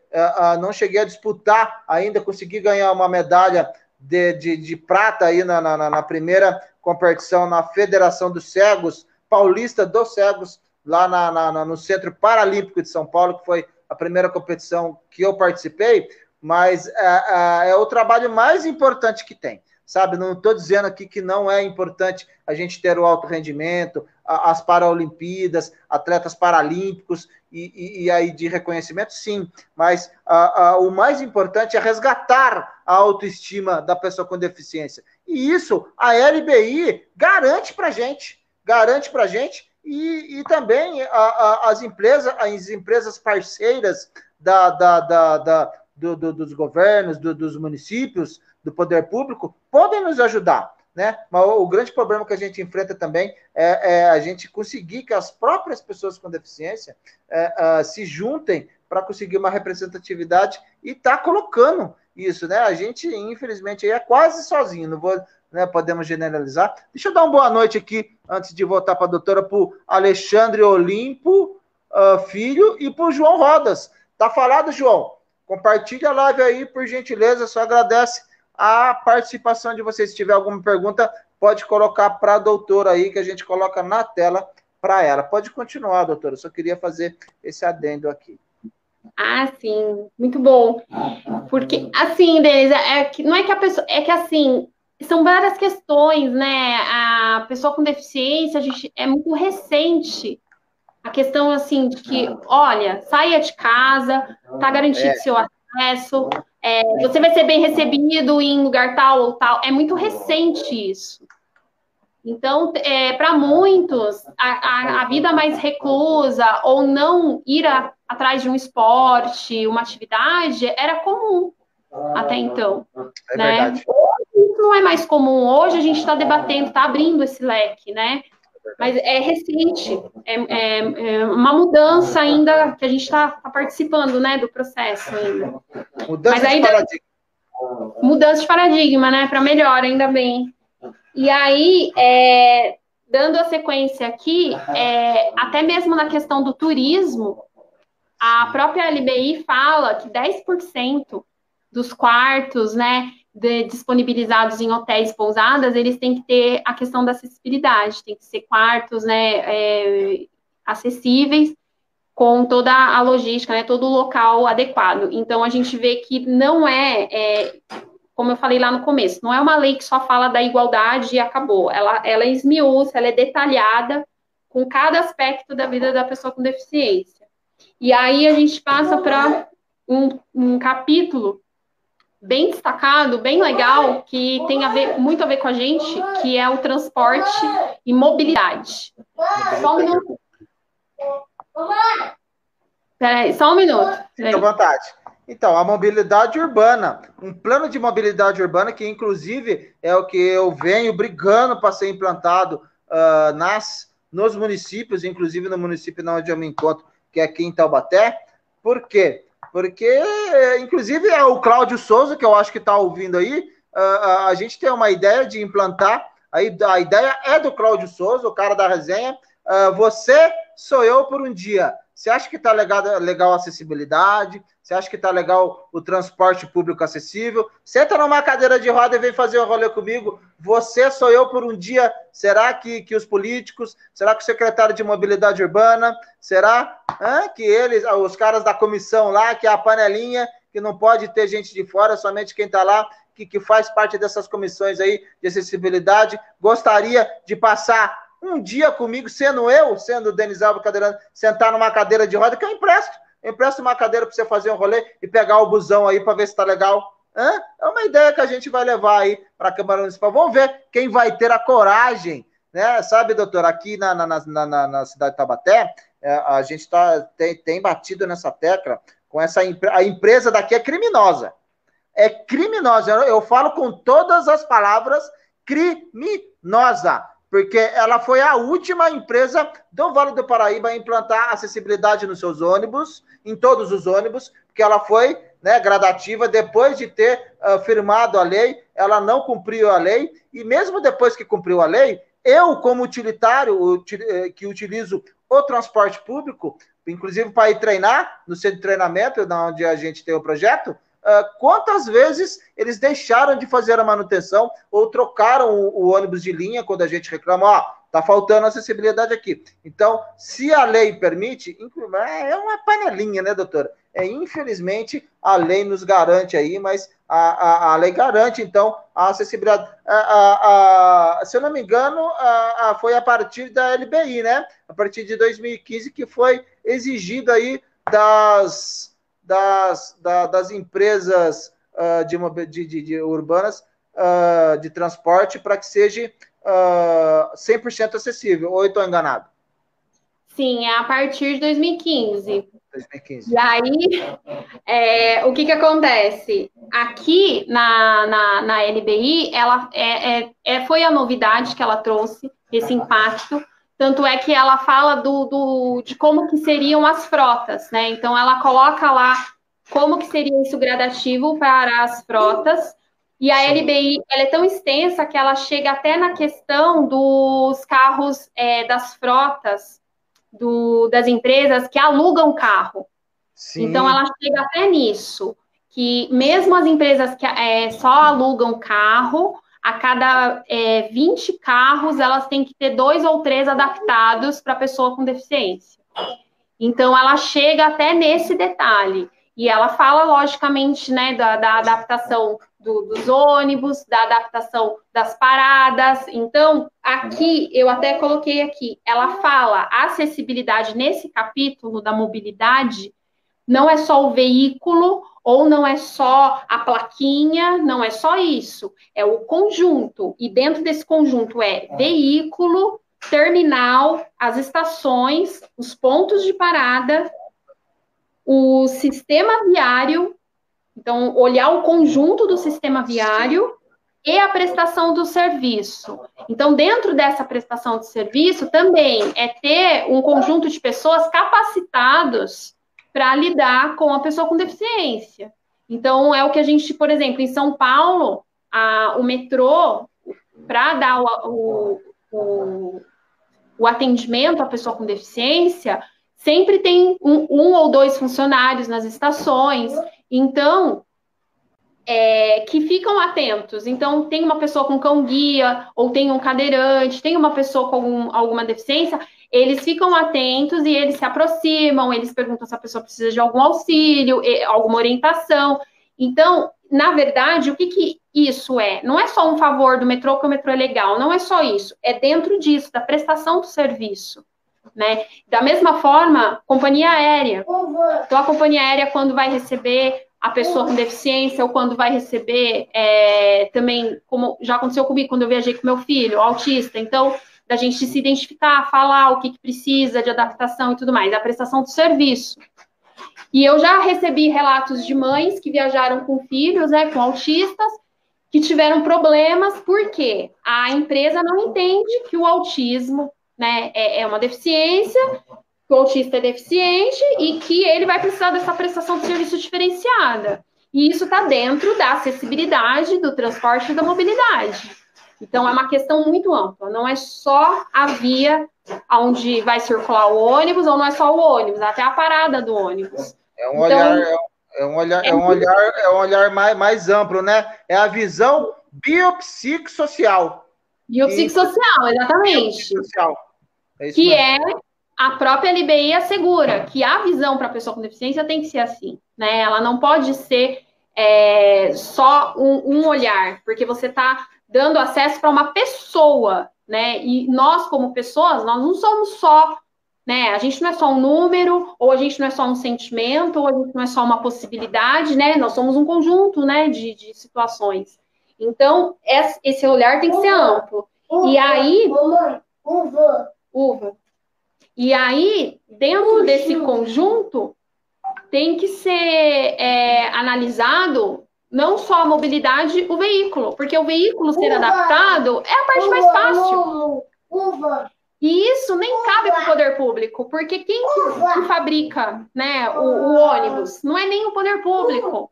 não cheguei a disputar ainda, consegui ganhar uma medalha de, de, de prata aí na, na, na primeira competição na Federação dos Cegos, Paulista dos Cegos, lá na, na, no Centro Paralímpico de São Paulo, que foi a primeira competição que eu participei, mas é, é o trabalho mais importante que tem. Sabe, não estou dizendo aqui que não é importante a gente ter o alto rendimento, as Paralimpíadas, atletas paralímpicos e, e, e, aí de reconhecimento, sim, mas a, a, o mais importante é resgatar a autoestima da pessoa com deficiência. E isso a LBI garante para gente, garante para gente e, e também a, as empresas, as empresas parceiras da, da, da, da do, do, dos governos, do, dos municípios, do poder público, podem nos ajudar. Né? Mas o grande problema que a gente enfrenta também é, é a gente conseguir que as próprias pessoas com deficiência é, uh, se juntem para conseguir uma representatividade e está colocando isso, né? A gente, infelizmente, é quase sozinho, não vou, né, podemos generalizar. Deixa eu dar uma boa noite aqui, antes de voltar para a doutora, para o Alexandre Olimpo uh, Filho e para o João Rodas. Tá falado, João? Compartilha a live aí, por gentileza, só agradece a participação de vocês. Se tiver alguma pergunta, pode colocar para a doutora aí, que a gente coloca na tela para ela. Pode continuar, doutora, só queria fazer esse adendo aqui. Ah, sim, muito bom. Porque, assim, Denise, é que, não é que a pessoa. É que, assim, são várias questões, né? A pessoa com deficiência, a gente, é muito recente a questão, assim, de que, olha, saia de casa, tá garantido é. seu acesso, é, você vai ser bem recebido em lugar tal ou tal. É muito recente isso. Então, é, para muitos, a, a, a, vida mais reclusa ou não ir a, atrás de um esporte, uma atividade, era comum até então. É né? verdade. Isso não é mais comum. Hoje a gente está debatendo, está abrindo esse leque, né? Mas é recente, é, é, é uma mudança ainda que a gente está tá participando, né, do processo ainda. Mudança Mas aí, de paradigma. Mudança de paradigma, né, para melhor, ainda bem. E aí, é, dando a sequência aqui, é, até mesmo na questão do turismo, a própria LBI fala que 10% dos quartos, né, de, disponibilizados em hotéis pousadas, eles têm que ter a questão da acessibilidade, tem que ser quartos, né, é, acessíveis, com toda a logística, né, todo o local adequado. Então, a gente vê que não é, é como eu falei lá no começo, não é uma lei que só fala da igualdade e acabou. Ela, ela é esmiuça, ela é detalhada com cada aspecto da vida da pessoa com deficiência. E aí a gente passa para um, um capítulo bem destacado, bem legal, que tem a ver, muito a ver com a gente, que é o transporte e mobilidade. Só um minuto. Peraí, só um minuto. Fique à vontade. Então, a mobilidade urbana, um plano de mobilidade urbana que, inclusive, é o que eu venho brigando para ser implantado uh, nas, nos municípios, inclusive no município onde eu me encontro, que é aqui em Taubaté. Por quê? Porque, inclusive, é o Cláudio Souza, que eu acho que está ouvindo aí, a gente tem uma ideia de implantar, aí, a ideia é do Cláudio Souza, o cara da resenha, uh, você sou eu por um dia. Você acha que está legal, legal a acessibilidade? Você acha que está legal o transporte público acessível? Senta numa cadeira de roda e vem fazer um rolê comigo. Você sou eu por um dia. Será que, que os políticos? Será que o secretário de mobilidade urbana? Será hã, que eles, os caras da comissão lá, que é a panelinha, que não pode ter gente de fora, somente quem está lá, que, que faz parte dessas comissões aí de acessibilidade, gostaria de passar um dia comigo, sendo eu, sendo o Denis Alves Cadeirante, sentar numa cadeira de roda, que eu empresto. Eu empresto uma cadeira para você fazer um rolê e pegar o busão aí para ver se tá legal. Hã? É uma ideia que a gente vai levar aí para a Câmara Municipal. Vamos ver quem vai ter a coragem, né? Sabe, doutor, aqui na, na, na, na cidade de Tabaté, é, a gente tá, tem, tem batido nessa tecla com essa a empresa daqui é criminosa. É criminosa. Eu, eu falo com todas as palavras criminosa porque ela foi a última empresa do Vale do Paraíba a implantar acessibilidade nos seus ônibus, em todos os ônibus, porque ela foi né, gradativa, depois de ter uh, firmado a lei, ela não cumpriu a lei, e mesmo depois que cumpriu a lei, eu, como utilitário, eh, que utilizo o transporte público, inclusive para ir treinar no centro de treinamento, onde a gente tem o projeto, Uh, quantas vezes eles deixaram de fazer a manutenção ou trocaram o, o ônibus de linha quando a gente reclama, ó, tá faltando acessibilidade aqui. Então, se a lei permite, é, é uma panelinha, né, doutora? É, infelizmente, a lei nos garante aí, mas a, a, a lei garante, então, a acessibilidade. A, se eu não me engano, foi a partir da LBI, né? A partir de 2015 que foi exigido aí das das, da, das empresas uh, de, de, de, de, urbanas uh, de transporte para que seja uh, 100% acessível, ou eu estou enganado? Sim, é a partir de 2015. 2015. E aí, é, o que, que acontece? Aqui na, na, na LBI, ela é, é, é, foi a novidade que ela trouxe, esse impacto, Tanto é que ela fala do, do, de como que seriam as frotas, né? Então ela coloca lá como que seria isso gradativo para as frotas. E a LBI ela é tão extensa que ela chega até na questão dos carros é, das frotas do, das empresas que alugam carro. Sim. Então ela chega até nisso, que mesmo as empresas que é, só alugam carro, a cada é, 20 carros, elas têm que ter dois ou três adaptados para pessoa com deficiência. Então, ela chega até nesse detalhe. E ela fala, logicamente, né, da, da adaptação do, dos ônibus, da adaptação das paradas. Então, aqui, eu até coloquei aqui, ela fala acessibilidade nesse capítulo da mobilidade, não é só o veículo ou não é só a plaquinha, não é só isso, é o conjunto. E dentro desse conjunto é veículo, terminal, as estações, os pontos de parada, o sistema viário. Então, olhar o conjunto do sistema viário e a prestação do serviço. Então, dentro dessa prestação de serviço, também é ter um conjunto de pessoas capacitados para lidar com a pessoa com deficiência. Então, é o que a gente, por exemplo, em São Paulo, a, o metrô, para dar o, o, o, atendimento à pessoa com deficiência, sempre tem um, um ou dois funcionários nas estações. Então, é, que ficam atentos. Então, tem uma pessoa com cão guia, ou tem um cadeirante, tem uma pessoa com algum, alguma deficiência, eles ficam atentos e eles se aproximam, eles perguntam se a pessoa precisa de algum auxílio, alguma orientação. Então, na verdade, o que, que isso é? Não é só um favor do metrô que o metrô é legal, não é só isso, é dentro disso, da prestação do serviço. Né? Da mesma forma, companhia aérea. Então, a companhia aérea, quando vai receber a pessoa com deficiência ou quando vai receber é, também, como já aconteceu comigo quando eu viajei com meu filho, autista. Então, da gente se identificar, falar o que, que precisa de adaptação e tudo mais, a prestação do serviço. E eu já recebi relatos de mães que viajaram com filhos, né, com autistas, que tiveram problemas porque a empresa não entende que o autismo né, é, é uma deficiência, que o autista é deficiente e que ele vai precisar dessa prestação de serviço diferenciada. E isso está dentro da acessibilidade, do transporte e da mobilidade. Então, é uma questão muito ampla. Não é só a via onde vai circular o ônibus, ou não é só o ônibus, até a parada do ônibus. É um então, olhar, é um olhar, é, é um olhar, é um olhar mais, mais amplo, né? É a visão biopsicossocial. Biopsicossocial, exatamente. Biopsicossocial. É que mesmo. é a própria LBI assegura que a visão para a pessoa com deficiência tem que ser assim, né? Ela não pode ser é, só um, um olhar, porque você está dando acesso para uma pessoa, né? E nós, como pessoas, nós não somos só, né? A gente não é só um número, ou a gente não é só um sentimento, ou a gente não é só uma possibilidade, né? Nós somos um conjunto, né, de, de situações. Então, esse olhar tem que ser amplo. E aí. Uva. Uva. E aí, dentro desse conjunto, tem que ser é, analisado não só a mobilidade, o veículo, porque o veículo ser uva, adaptado é a parte uva, mais fácil. Uva, e isso nem cabe para o poder público, porque quem que, que fabrica né, o, o, ônibus? Não é nem o poder público.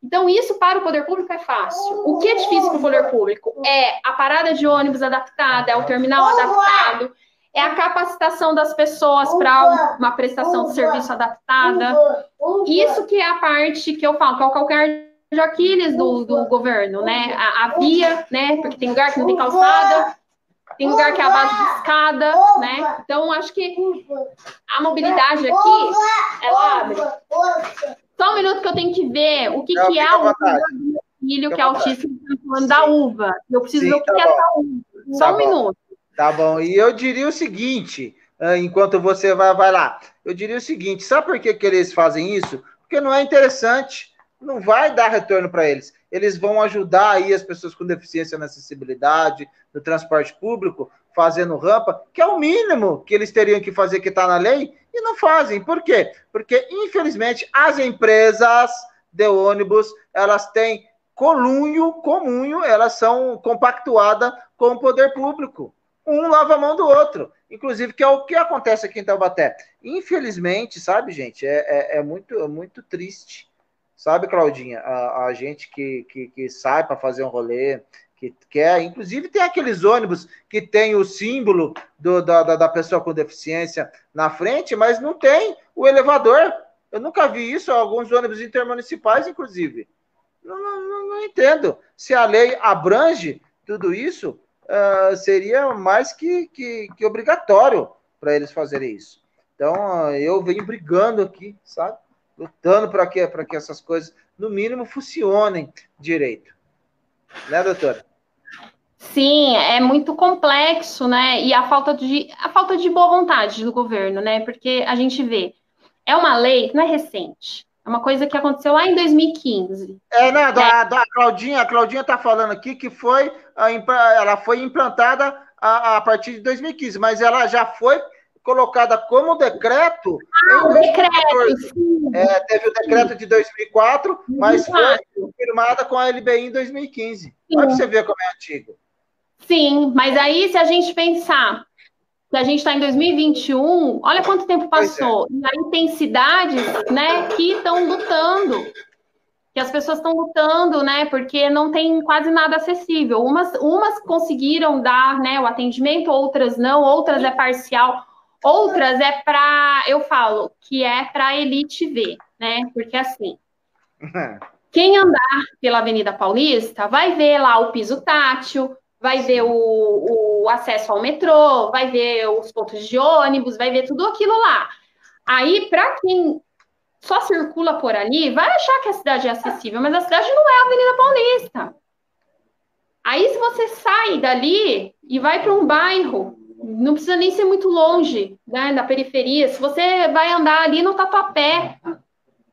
Então, isso para o poder público é fácil. O que é difícil para o poder público? É a parada de ônibus adaptada, é o terminal adaptado, é a capacitação das pessoas para uma prestação de serviço adaptada. Isso que é a parte que eu falo, que é o qualquer de Aquiles do, do governo, né? A, a, via, né? Porque tem lugar que não tem calçada, tem lugar que é a base de escada, né? Então, acho que a mobilidade aqui, ela abre. Só um minuto que eu tenho que ver o que, não, que é o filho que é autista falando da uva. Eu preciso Sim, ver o que, tá que é essa uva. Só tá um bom. minuto. Tá bom. E eu diria o seguinte, ah, enquanto você vai, vai lá, eu diria o seguinte: sabe por que, que eles fazem isso? Porque não é interessante não vai dar retorno para eles. Eles vão ajudar aí as pessoas com deficiência na acessibilidade, no transporte público, fazendo rampa, que é o mínimo que eles teriam que fazer que está na lei, e não fazem. Por quê? Porque, infelizmente, as empresas de ônibus, elas têm colunho, comunho, elas são compactuadas com o poder público. Um lava a mão do outro. inclusive, que é o que acontece aqui em Taubaté. Infelizmente, sabe, gente, é, é, é muito, é muito triste. Sabe, Claudinha, a, a gente que, que, que sai para fazer um rolê, que quer, inclusive tem aqueles ônibus que tem o símbolo do, da, da pessoa com deficiência na frente, mas não tem o elevador. Eu nunca vi isso, alguns ônibus intermunicipais, inclusive. Não, não, não entendo. Se a lei abrange tudo isso, uh, seria mais que, que, que obrigatório para eles fazerem isso. Então, eu venho brigando aqui, sabe? Lutando para que, que essas coisas, no mínimo, funcionem direito. Né, doutora? Sim, é muito complexo, né? E a falta de a falta de boa vontade do governo, né? Porque a gente vê, é uma lei que não é recente. É uma coisa que aconteceu lá em 2015. É, né, da, da Claudinha, a Claudinha está falando aqui que foi, ela foi implantada a, a, partir de 2015, mas ela já foi colocada como decreto. Ah, o decreto, sim. É, teve o decreto de 2004, mas foi firmada com a LBI em 2015. Sim. Olha você ver como é antigo. Sim, mas aí se a gente pensar que a gente está em 2021, olha quanto tempo é. passou. É. E aí tem cidades, né, que estão lutando, que as pessoas estão lutando, né, porque não tem quase nada acessível. Umas, umas conseguiram dar, né, o atendimento, outras não, outras é parcial, outras é para, eu falo, que é para elite ver, né, porque assim. <laughs> Quem andar pela Avenida Paulista vai ver lá o piso tátil, vai ver o, o acesso ao metrô, vai ver os pontos de ônibus, vai ver tudo aquilo lá. Aí, para quem só circula por ali, vai achar que a cidade é acessível, mas a cidade não é a Avenida Paulista. Aí, se você sai dali e vai para um bairro, não precisa nem ser muito longe né, da periferia, se você vai andar ali no Tatuapé,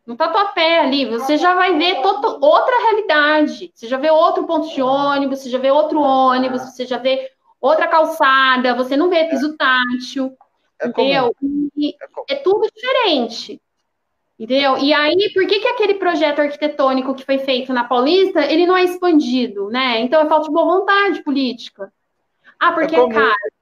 no Tatuapé ali, você já vai ver todo, outra realidade. Você já vê outro ponto de ônibus, você já vê outro ônibus, você já vê outra calçada, você não vê piso tátil, é entendeu? É, é, tudo diferente. Entendeu? E aí, por que, que aquele projeto arquitetônico que foi feito na Paulista, ele não é expandido, né? Então é falta de boa vontade política. Ah, porque é, é caro.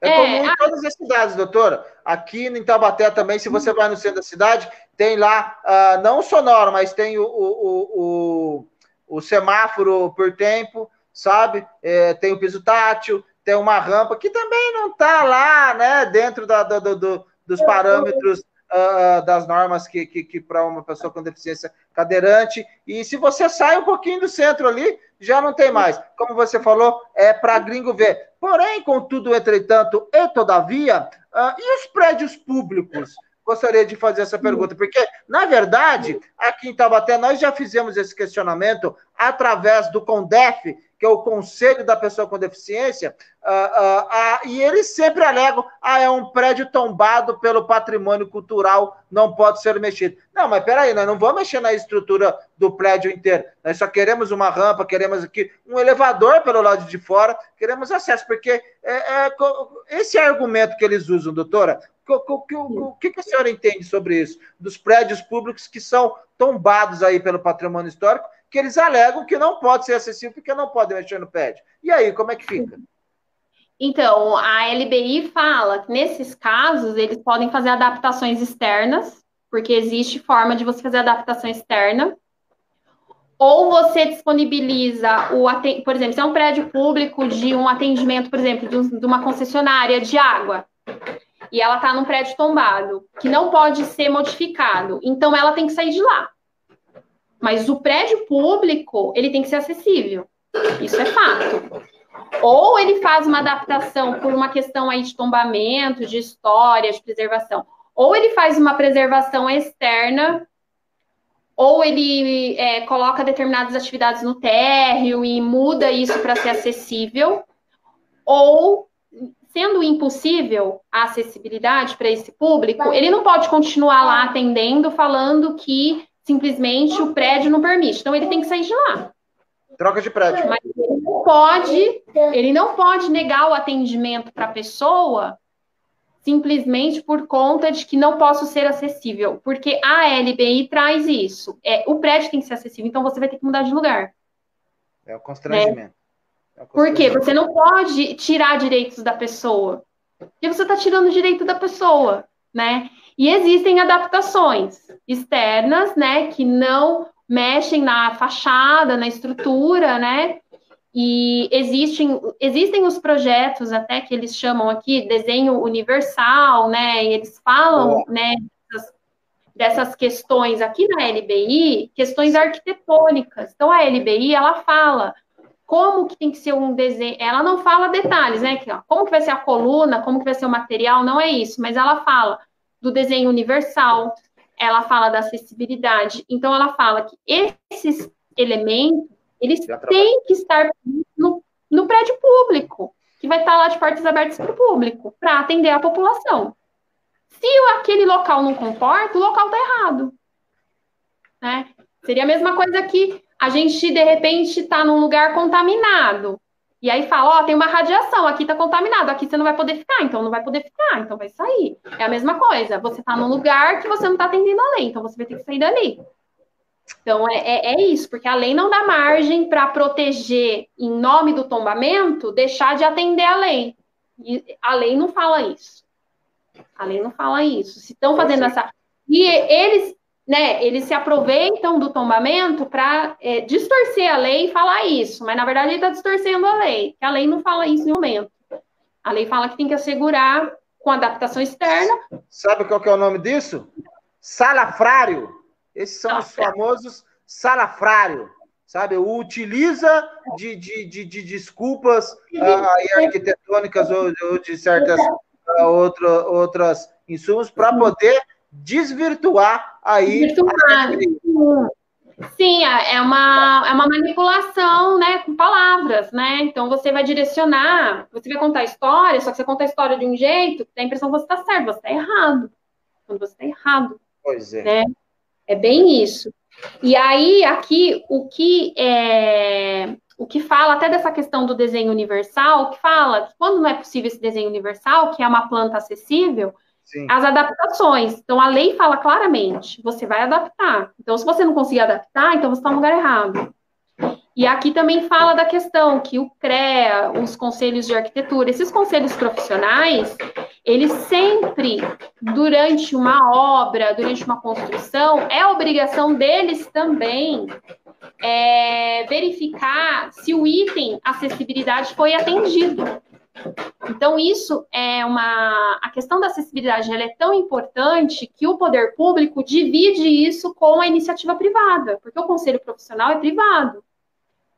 É, é comum em todas as cidades, doutora. Aqui em Taubaté também, se você vai no centro da cidade, tem lá, uh, não sonoro, mas tem o, o, o, o, semáforo por tempo, sabe? É, tem o piso tátil, tem uma rampa que também não está lá, né, dentro da, do, do, dos parâmetros uh, das normas que, que, que para uma pessoa com deficiência cadeirante. E se você sai um pouquinho do centro ali, já não tem mais. Como você falou, é para gringo ver. Porém, contudo, entretanto e todavia, uh, e os prédios públicos? Gostaria de fazer essa pergunta, porque, na verdade, aqui em Taubaté, nós já fizemos esse questionamento através do CONDEF, que é o Conselho da Pessoa com Deficiência, uh, uh, uh, e eles sempre alegam: ah, é um prédio tombado pelo patrimônio cultural, não pode ser mexido. Não, mas peraí, nós não vamos mexer na estrutura do prédio inteiro. Nós só queremos uma rampa, queremos aqui um elevador pelo lado de fora, queremos acesso, porque é, é, esse argumento que eles usam, doutora, o, que a senhora entende sobre isso? Dos prédios públicos que são tombados aí pelo patrimônio histórico que eles alegam que não pode ser acessível porque não podem mexer no pad. E aí, como é que fica? Então, a LBI fala que nesses casos eles podem fazer adaptações externas, porque existe forma de você fazer adaptação externa. Ou você disponibiliza o por exemplo, se é um prédio público de um atendimento, por exemplo, de uma concessionária de água, e ela está num prédio tombado, que não pode ser modificado, então ela tem que sair de lá. Mas o prédio público, ele tem que ser acessível. Isso é fato. Ou ele faz uma adaptação por uma questão aí de tombamento, de história, de preservação. Ou ele faz uma preservação externa, ou ele é, coloca determinadas atividades no térreo e muda isso para ser acessível, ou sendo impossível a acessibilidade para esse público, ele não pode continuar lá atendendo falando que simplesmente o prédio não permite. Então ele tem que sair de lá. Troca de prédio. Mas ele não pode, ele não pode negar o atendimento para a pessoa simplesmente por conta de que não posso ser acessível, porque a LBI traz isso. É, o prédio tem que ser acessível, então você vai ter que mudar de lugar. É o constrangimento. É. É o constrangimento. Por quê? Você não pode tirar direitos da pessoa. Porque você está tirando o direito da pessoa, né? E existem adaptações externas, né, que não mexem na fachada, na estrutura, né? E existem, existem os projetos até que eles chamam aqui desenho universal, né? E eles falam, oh. né, dessas, dessas questões aqui na LBI, questões arquitetônicas. Então a LBI ela fala como que tem que ser um desenho. Ela não fala detalhes, né? Como que vai ser a coluna, como que vai ser o material, não é isso, mas ela fala do desenho universal, ela fala da acessibilidade. Então, ela fala que esses elementos, eles têm que estar no, no prédio público, que vai estar lá de portas abertas para o público, para atender a população. Se aquele local não comporta, o local está errado. Né? Seria a mesma coisa que a gente, de repente, está num lugar contaminado. E aí fala, ó, tem uma radiação, aqui tá contaminado, aqui você não vai poder ficar, então não vai poder ficar, então vai sair. É a mesma coisa, você tá num lugar que você não tá atendendo a lei, então você vai ter que sair dali. Então é, é, é isso, porque a lei não dá margem para proteger, em nome do tombamento, deixar de atender a lei. E a lei não fala isso. A lei não fala isso. Se estão fazendo essa. E eles né, eles se aproveitam do tombamento para é, distorcer a lei e falar isso, mas na verdade ele está distorcendo a lei, que a lei não fala isso em momento. A lei fala que tem que assegurar com adaptação externa. Sabe qual que é o nome disso? Salafrário. Esses são os famosos salafrário, sabe? O utiliza de, de, de, de desculpas uh, arquitetônicas ou, ou de certas uh, outra, outras insumos para poder desvirtuar aí. Desvirtuar. Sim, é, é uma, é uma manipulação, né, com palavras, né? Então você vai direcionar, você vai contar a história, só que você conta a história de um jeito que dá a impressão que você está certo, você está errado. Quando você está errado. Pois é. Né? É bem isso. E aí, aqui, o que é, o que fala até dessa questão do desenho universal, que fala que quando não é possível esse desenho universal, que é uma planta acessível, Sim. as adaptações. Então, a lei fala claramente, você vai adaptar. Então, se você não conseguir adaptar, então você está no lugar errado. E aqui também fala da questão que o CREA, os conselhos de arquitetura, esses conselhos profissionais, eles sempre, durante uma obra, durante uma construção, é obrigação deles também é, verificar se o item acessibilidade foi atendido. Então, isso é uma. A questão da acessibilidade é tão importante que o poder público divide isso com a iniciativa privada, porque o conselho profissional é privado.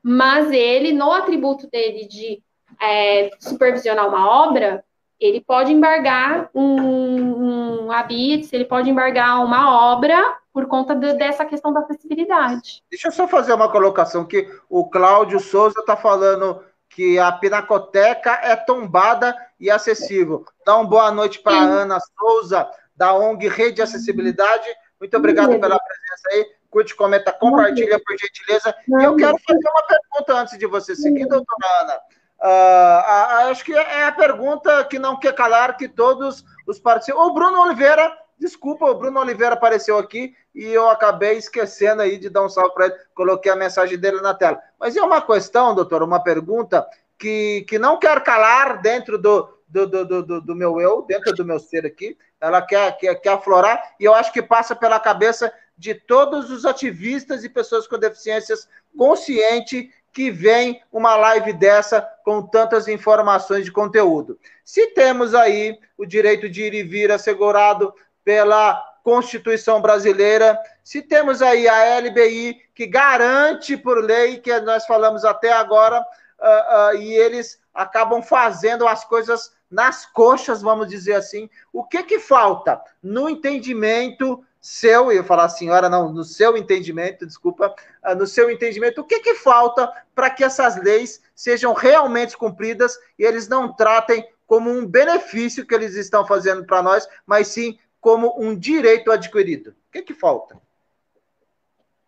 Mas ele, no atributo dele de é, supervisionar uma obra, ele pode embargar um, um habite, ele pode embargar uma obra por conta de, dessa questão da acessibilidade. Deixa eu só fazer uma colocação que o Cláudio Souza está falando que a Pinacoteca é tombada e acessível. Dá uma boa noite para Ana Souza, da ONG Rede Acessibilidade. Muito obrigado pela presença aí. Curte, comenta, compartilha, por gentileza. E eu quero fazer uma pergunta antes de você seguir, doutora Ana. Uh, acho que é a pergunta que não quer calar, que todos os participantes. O Bruno Oliveira Desculpa, o Bruno Oliveira apareceu aqui e eu acabei esquecendo aí de dar um salve para ele. Coloquei a mensagem dele na tela. Mas é uma questão, doutor, uma pergunta que, que não quer calar dentro do, do, do, do, do meu eu, dentro do meu ser aqui. Ela quer, quer, quer aflorar e eu acho que passa pela cabeça de todos os ativistas e pessoas com deficiências consciente que vem uma live dessa com tantas informações de conteúdo. Se temos aí o direito de ir e vir assegurado pela Constituição brasileira, se temos aí a LBI, que garante por lei, que nós falamos até agora, uh, uh, e eles acabam fazendo as coisas nas coxas, vamos dizer assim. O que que falta no entendimento seu, eu falar senhora, não, no seu entendimento, desculpa, uh, no seu entendimento, o que que falta para que essas leis sejam realmente cumpridas e eles não tratem como um benefício que eles estão fazendo para nós, mas sim como um direito adquirido? O que, que falta?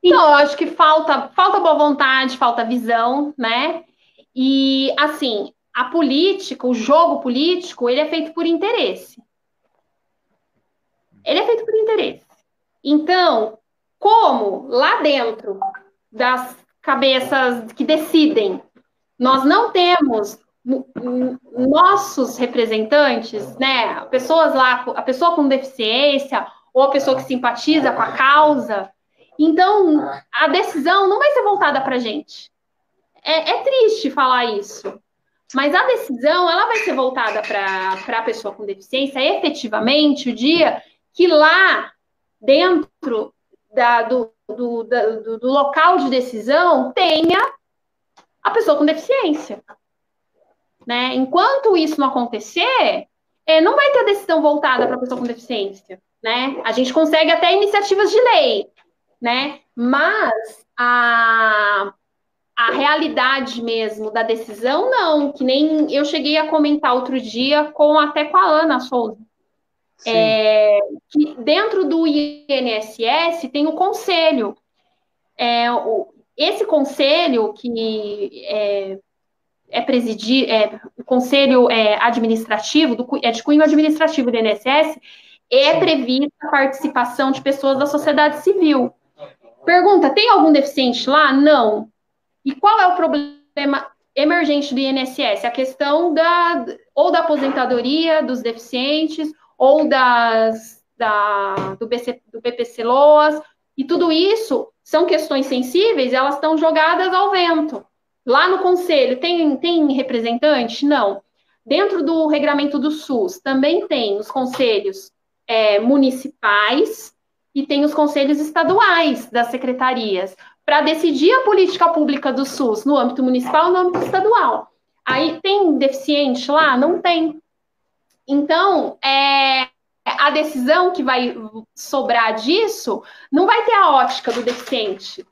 Então, eu acho que falta, falta boa vontade, falta visão, né? E, assim, a política, o jogo político, ele é feito por interesse. Ele é feito por interesse. Então, como lá dentro das cabeças que decidem, nós não temos nossos representantes, né, pessoas lá, a pessoa com deficiência ou a pessoa que simpatiza com a causa, então a decisão não vai ser voltada para a gente. É, é, triste falar isso, mas a decisão ela vai ser voltada para a pessoa com deficiência efetivamente o dia que lá dentro da, do, do, da, do, do local de decisão tenha a pessoa com deficiência. Né? Enquanto isso não acontecer, é, não vai ter decisão voltada para a pessoa com deficiência. Né? A gente consegue até iniciativas de lei, né? mas a, a realidade mesmo da decisão, não, que nem eu cheguei a comentar outro dia com até com a Ana Souza. É, que dentro do INSS tem o conselho. É, o, esse conselho que é, é presidir, é, o conselho é, administrativo, do, é de cunho administrativo do INSS, é prevista a participação de pessoas da sociedade civil. Pergunta: tem algum deficiente lá? Não. E qual é o problema emergente do INSS? A questão da ou da aposentadoria dos deficientes, ou das, da, do, BC, do BPC Loas, e tudo isso são questões sensíveis, elas estão jogadas ao vento. Lá no conselho, tem, tem representante? Não. Dentro do regramento do SUS, também tem os conselhos é, municipais e tem os conselhos estaduais das secretarias para decidir a política pública do SUS no âmbito municipal e no âmbito estadual. Aí tem deficiente lá? Não tem. Então, é, a decisão que vai sobrar disso não vai ter a ótica do deficiente.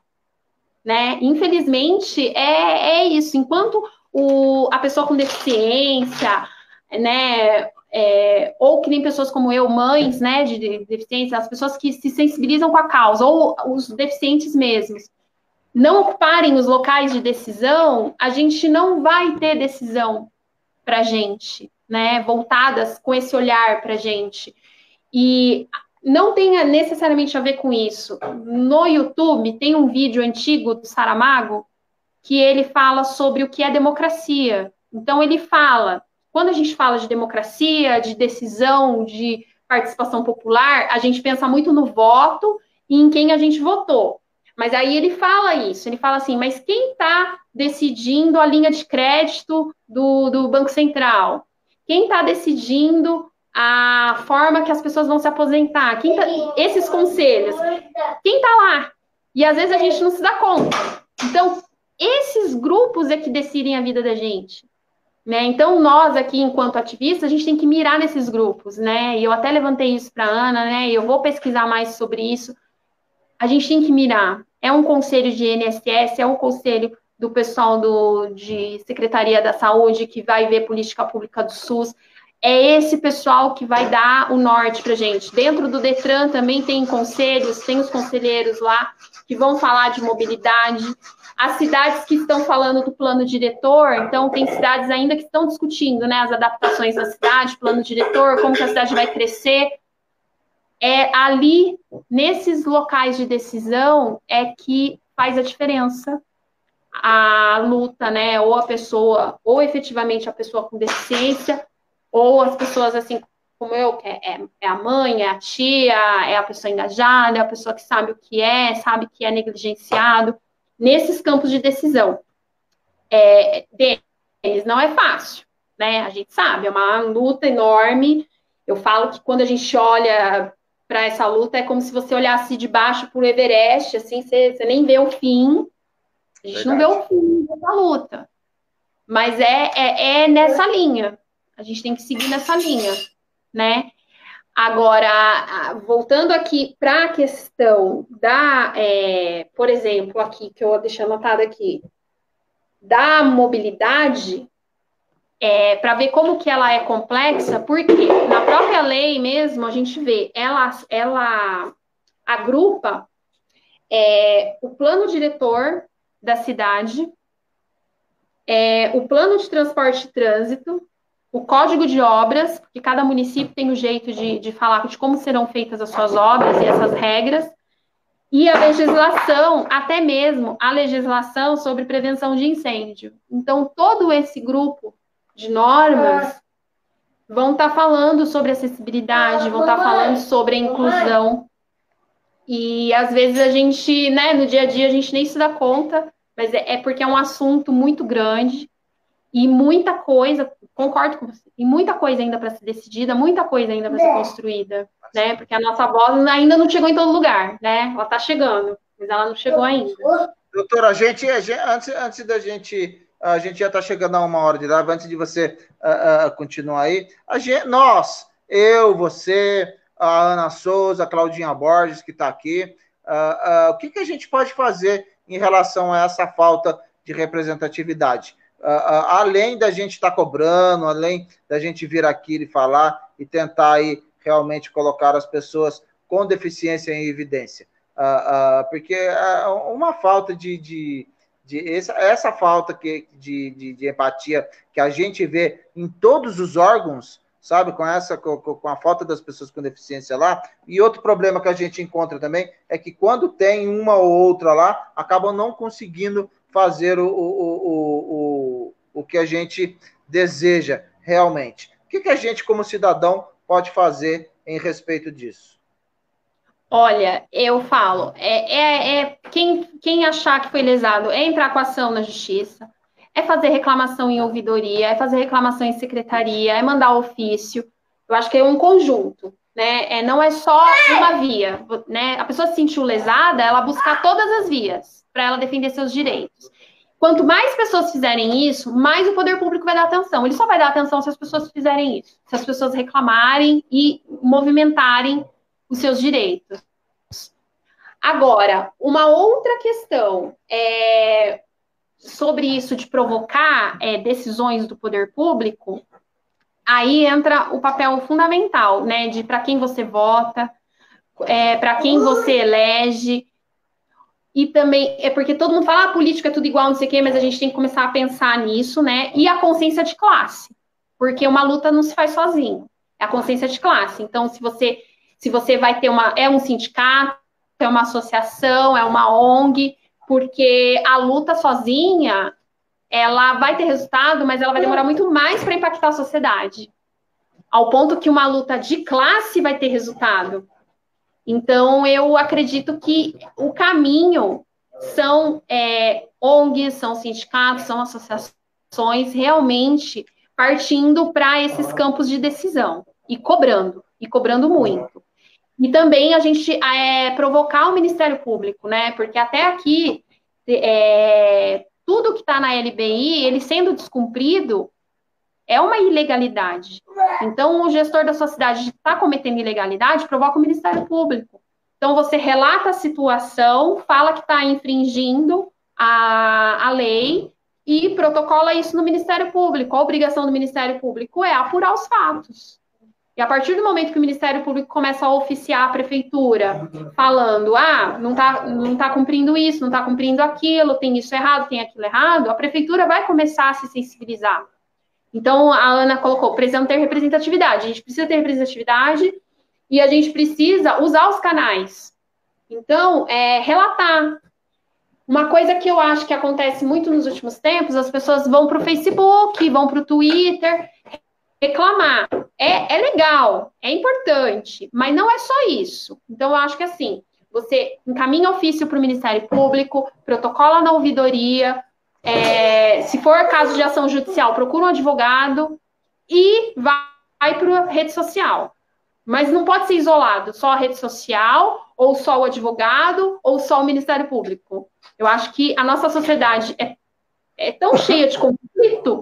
Né? Infelizmente, é, é isso. Enquanto o, a pessoa com deficiência, né, é, ou que nem pessoas como eu, mães né, de, de deficiência, as pessoas que se sensibilizam com a causa, ou os deficientes mesmos, não ocuparem os locais de decisão, a gente não vai ter decisão para gente, né, voltadas com esse olhar para gente. E não tenha necessariamente a ver com isso. No YouTube tem um vídeo antigo do Saramago que ele fala sobre o que é democracia. Então ele fala, quando a gente fala de democracia, de decisão, de participação popular, a gente pensa muito no voto e em quem a gente votou. Mas aí ele fala isso, ele fala assim, mas quem está decidindo a linha de crédito do, do Banco Central? Quem está decidindo a forma que as pessoas vão se aposentar? Tá, esses conselhos? Quem está lá? E às vezes a gente não se dá conta. Então, esses grupos é que decidem a vida da gente. Né? Então, nós aqui, enquanto ativistas, a gente tem que mirar nesses grupos, né? E eu até levantei isso para a Ana, né? E eu vou pesquisar mais sobre isso. A gente tem que mirar. É um conselho de INSS, é um conselho do pessoal do, de Secretaria da Saúde que vai ver política pública do SUS. É esse pessoal que vai dar o norte para gente. Dentro do Detran também tem conselhos, tem os conselheiros lá que vão falar de mobilidade. As cidades que estão falando do plano diretor, então tem cidades ainda que estão discutindo né, as adaptações da cidade, plano diretor, como que a cidade vai crescer. É ali, nesses locais de decisão, é que faz a diferença a luta, né? Ou a pessoa, ou efetivamente a pessoa com deficiência, ou as pessoas assim como eu, que é, é, é, a mãe, é a tia, é a pessoa engajada, é a pessoa que sabe o que é, sabe que é negligenciado, nesses campos de decisão. É, deles não é fácil, né? A gente sabe, é uma luta enorme. Eu falo que quando a gente olha para essa luta, é como se você olhasse de baixo para o Everest, assim, você, você nem vê o fim, a gente Verdade. não vê o fim dessa luta. Mas é, é, é, nessa linha. A gente tem que seguir nessa linha, né? Agora, voltando aqui para a questão da, é, por exemplo, aqui, que eu deixei anotado aqui, da mobilidade, é, para ver como que ela é complexa, porque na própria lei mesmo a gente vê, ela, ela agrupa é, o plano diretor da cidade, é, o plano de transporte e trânsito, o código de obras, que cada município tem o um jeito de, de falar de como serão feitas as suas obras e essas regras, e a legislação, até mesmo a legislação sobre prevenção de incêndio. Então, todo esse grupo de normas vão estar tá falando sobre acessibilidade, vão estar tá falando sobre a inclusão. E às vezes a gente, né, no dia a dia a gente nem se dá conta, mas é, é porque é um assunto muito grande e muita coisa, concordo com você, e muita coisa ainda para ser decidida, muita coisa ainda para ser construída, né? Porque a nossa voz ainda não chegou em todo lugar, né? Ela está chegando, mas ela não chegou ainda. Doutora, a gente, a gente antes, antes da gente a gente já está chegando a uma hora de live, antes de você uh, uh, continuar aí. A gente, nós, eu, você, a Ana Souza, a Claudinha Borges, que está aqui, uh, o que, que a gente pode fazer em relação a essa falta de representatividade? Além da gente estar tá cobrando, além da gente vir aqui e falar e tentar aí realmente colocar as pessoas com deficiência em evidência. porque uma falta de, de de essa, essa falta que, de, de, de, empatia que a gente vê em todos os órgãos, sabe, com essa com, com, a falta das pessoas com deficiência lá. E outro problema que a gente encontra também é que quando tem uma ou outra lá, acabam não conseguindo fazer o, o, o, o, o que a gente deseja realmente. O que, que a gente, como cidadão, pode fazer em respeito disso? Olha, eu falo, é, é, é, quem, quem achar que foi lesado é entrar com ação na justiça, é fazer reclamação em ouvidoria, é fazer reclamação em secretaria, é mandar ofício. Eu acho que é um conjunto, né? É, não é só uma via, né? A pessoa se sentiu lesada, ela buscar todas as vias para ela defender seus direitos. Quanto mais pessoas fizerem isso, mais o poder público vai dar atenção. Ele só vai dar atenção se as pessoas fizerem isso, se as pessoas reclamarem e movimentarem os seus direitos. Agora, uma outra questão é, sobre isso de provocar é, decisões do poder público, aí entra o papel fundamental, né, de para quem você vota, é, para quem você elege, e também é porque todo mundo fala, ah, política é tudo igual, não sei o quê, mas a gente tem que começar a pensar nisso, né? E a consciência de classe, porque uma luta não se faz sozinho, é a consciência de classe. Então, se você se você vai ter uma. É um sindicato, é uma associação, é uma ONG, porque a luta sozinha ela vai ter resultado, mas ela vai demorar muito mais para impactar a sociedade. Ao ponto que uma luta de classe vai ter resultado. Então, eu acredito que o caminho são é, ONGs, são sindicatos, são associações realmente partindo para esses campos de decisão e cobrando, e cobrando muito. E também a gente é, provocar o Ministério Público, né? Porque até aqui, é, tudo que está na LBI, ele sendo descumprido, é uma ilegalidade. Então, o gestor da sua cidade está cometendo ilegalidade, provoca o Ministério Público. Então, você relata a situação, fala que está infringindo a, a lei e protocola isso no Ministério Público. A obrigação do Ministério Público é apurar os fatos. E a partir do momento que o Ministério Público começa a oficiar a prefeitura, falando, ah, não está não tá cumprindo isso, não está cumprindo aquilo, tem isso errado, tem aquilo errado, a prefeitura vai começar a se sensibilizar. Então, a Ana colocou, precisamos ter representatividade. A gente precisa ter representatividade e a gente precisa usar os canais. Então, é, relatar. Uma coisa que eu acho que acontece muito nos últimos tempos, as pessoas vão para o Facebook, vão para o Twitter, reclamar. É, é legal, é importante, mas não é só isso. Então, eu acho que assim, você encaminha ofício para o Ministério Público, protocola na ouvidoria, é, se for caso de ação judicial, procura um advogado e vai para a rede social. Mas não pode ser isolado, só a rede social, ou só o advogado, ou só o Ministério Público. Eu acho que a nossa sociedade é, é tão cheia de conflito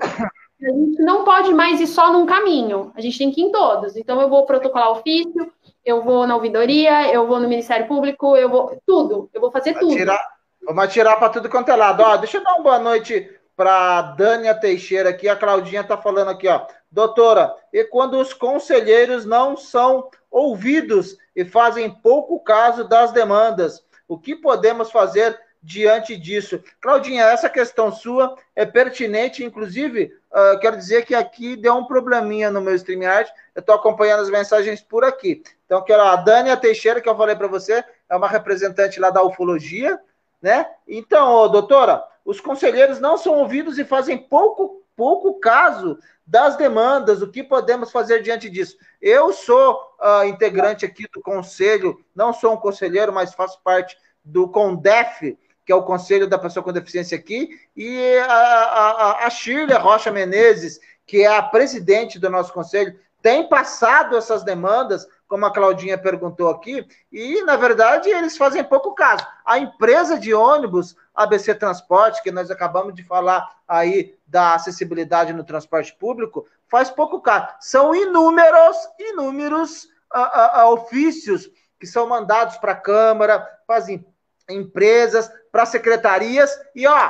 a gente não pode mais ir só num caminho, a gente tem que ir em todos. Então, eu vou protocolar ofício, eu vou na ouvidoria, eu vou no Ministério Público, eu vou. Tudo, eu vou fazer tudo. Tirar, vamos atirar para tudo quanto é lado. Ó, deixa eu dar uma boa noite para Dânia Teixeira aqui. A Claudinha está falando aqui, ó. Doutora, e quando os conselheiros não são ouvidos e fazem pouco caso das demandas, o que podemos fazer diante disso? Claudinha, essa questão sua é pertinente, inclusive uh, quero dizer que aqui deu um probleminha no meu StreamYard. Eu estou acompanhando as mensagens por aqui. Então, quero a Dânia Teixeira, que eu falei para você, é uma representante lá da ufologia, né? Então, doutora, os conselheiros não são ouvidos e fazem pouco, pouco caso das demandas, o que podemos fazer diante disso. Eu sou uh, integrante aqui do conselho, não sou um conselheiro, mas faço parte do CONDEF, que é o Conselho da Pessoa com Deficiência aqui, e a, a, a Shirley Rocha Menezes, que é a presidente do nosso conselho, tem passado essas demandas, como a Claudinha perguntou aqui, e, na verdade, eles fazem pouco caso. A empresa de ônibus, ABC Transporte, que nós acabamos de falar aí da acessibilidade no transporte público, faz pouco caso. São inúmeros, inúmeros uh, uh, ofícios que são mandados para a Câmara, fazem empresas, para secretarias, e ó,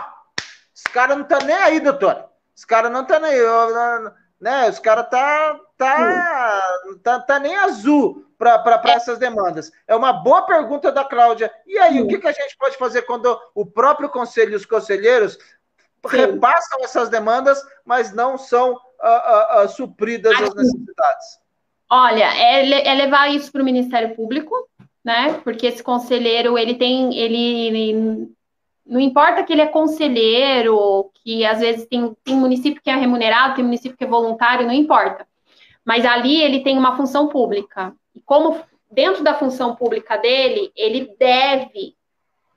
os caras não estão nem aí, doutor. Os caras não estão nem aí, né? Os caras tá, tá, tá, tá nem azul para essas demandas. É uma boa pergunta da Cláudia. E aí, o que, que a gente pode fazer quando o próprio conselho e os conselheiros Sim. repassam essas demandas, mas não são uh, uh, uh, supridas as necessidades? Olha, é, é levar isso para o Ministério Público, né? Porque esse conselheiro, ele tem, ele, ele, não importa que ele é conselheiro, que às vezes tem, tem município que é remunerado, tem município que é voluntário, não importa. Mas ali ele tem uma função pública. E como dentro da função pública dele, ele deve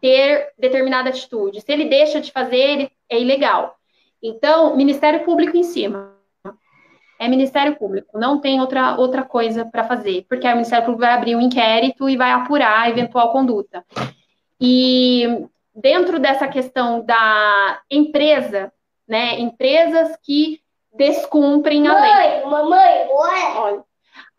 ter determinada atitude. Se ele deixa de fazer, é ilegal. Então, Ministério Público em cima é Ministério Público, não tem outra, outra coisa para fazer, porque o Ministério Público vai abrir um inquérito e vai apurar a eventual conduta. E dentro dessa questão da empresa, né, empresas que descumprem a lei. Mamãe, mamãe,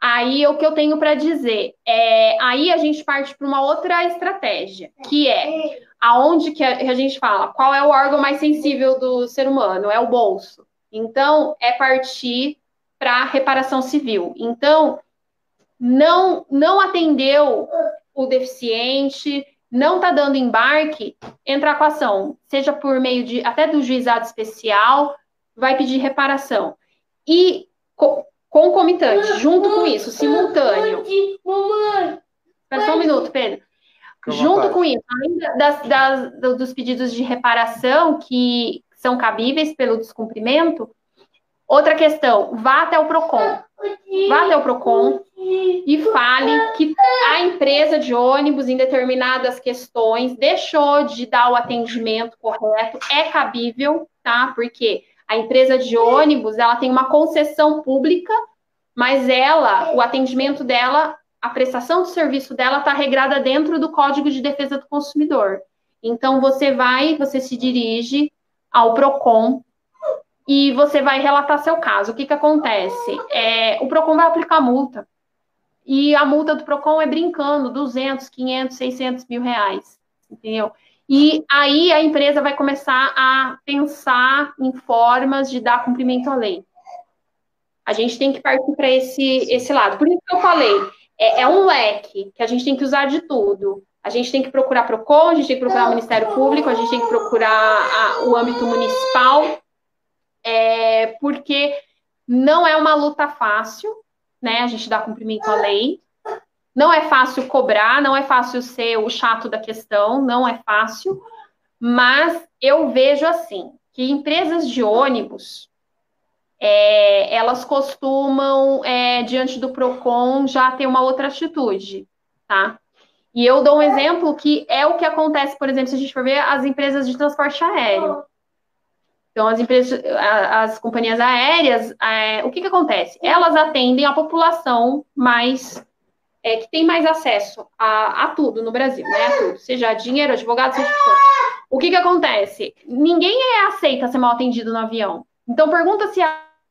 Aí o que eu tenho para dizer é, aí a gente parte para uma outra estratégia, que é aonde que a, que a gente fala, qual é o órgão mais sensível do ser humano? É o bolso. Então, é partir para reparação civil. Então, não, não atendeu o deficiente, não está dando embarque, entrar com a ação, seja por meio de até do juizado especial, vai pedir reparação. E co concomitante, junto com isso, simultâneo. Espera só um minuto, Pedro. Junto com isso, além das, das, dos pedidos de reparação que são cabíveis pelo descumprimento, Outra questão, vá até o PROCON. Vá até o PROCON e fale que a empresa de ônibus, em determinadas questões, deixou de dar o atendimento correto. É cabível, tá? Porque a empresa de ônibus, ela tem uma concessão pública, mas ela, o atendimento dela, a prestação de serviço dela está regrada dentro do Código de Defesa do Consumidor. Então, você vai, você se dirige ao PROCON e você vai relatar seu caso. O que, que acontece? É, o PROCON vai aplicar multa. E a multa do PROCON é brincando, 200, 500, 600 mil reais, entendeu? E aí a empresa vai começar a pensar em formas de dar cumprimento à lei. A gente tem que partir para esse, esse lado. Por isso que eu falei, é, é, um leque que a gente tem que usar de tudo. A gente tem que procurar PROCON, a gente tem que procurar o Ministério Público, a gente tem que procurar a, o âmbito municipal, é, porque não é uma luta fácil, né? A gente dá cumprimento à lei. Não é fácil cobrar, não é fácil ser o chato da questão, não é fácil. Mas eu vejo assim que empresas de ônibus é, elas costumam, é, diante do PROCON, já ter uma outra atitude, tá? E eu dou um exemplo que é o que acontece, por exemplo, se a gente for ver as empresas de transporte aéreo. Então, as empresas, as companhias aéreas, é, o que, que acontece? Elas atendem a população mais é, que tem mais acesso a, a, tudo no Brasil, né? Tudo, seja dinheiro, advogado, seja o que. O que, que acontece? Ninguém é aceita ser mal atendido no avião. Então, pergunta se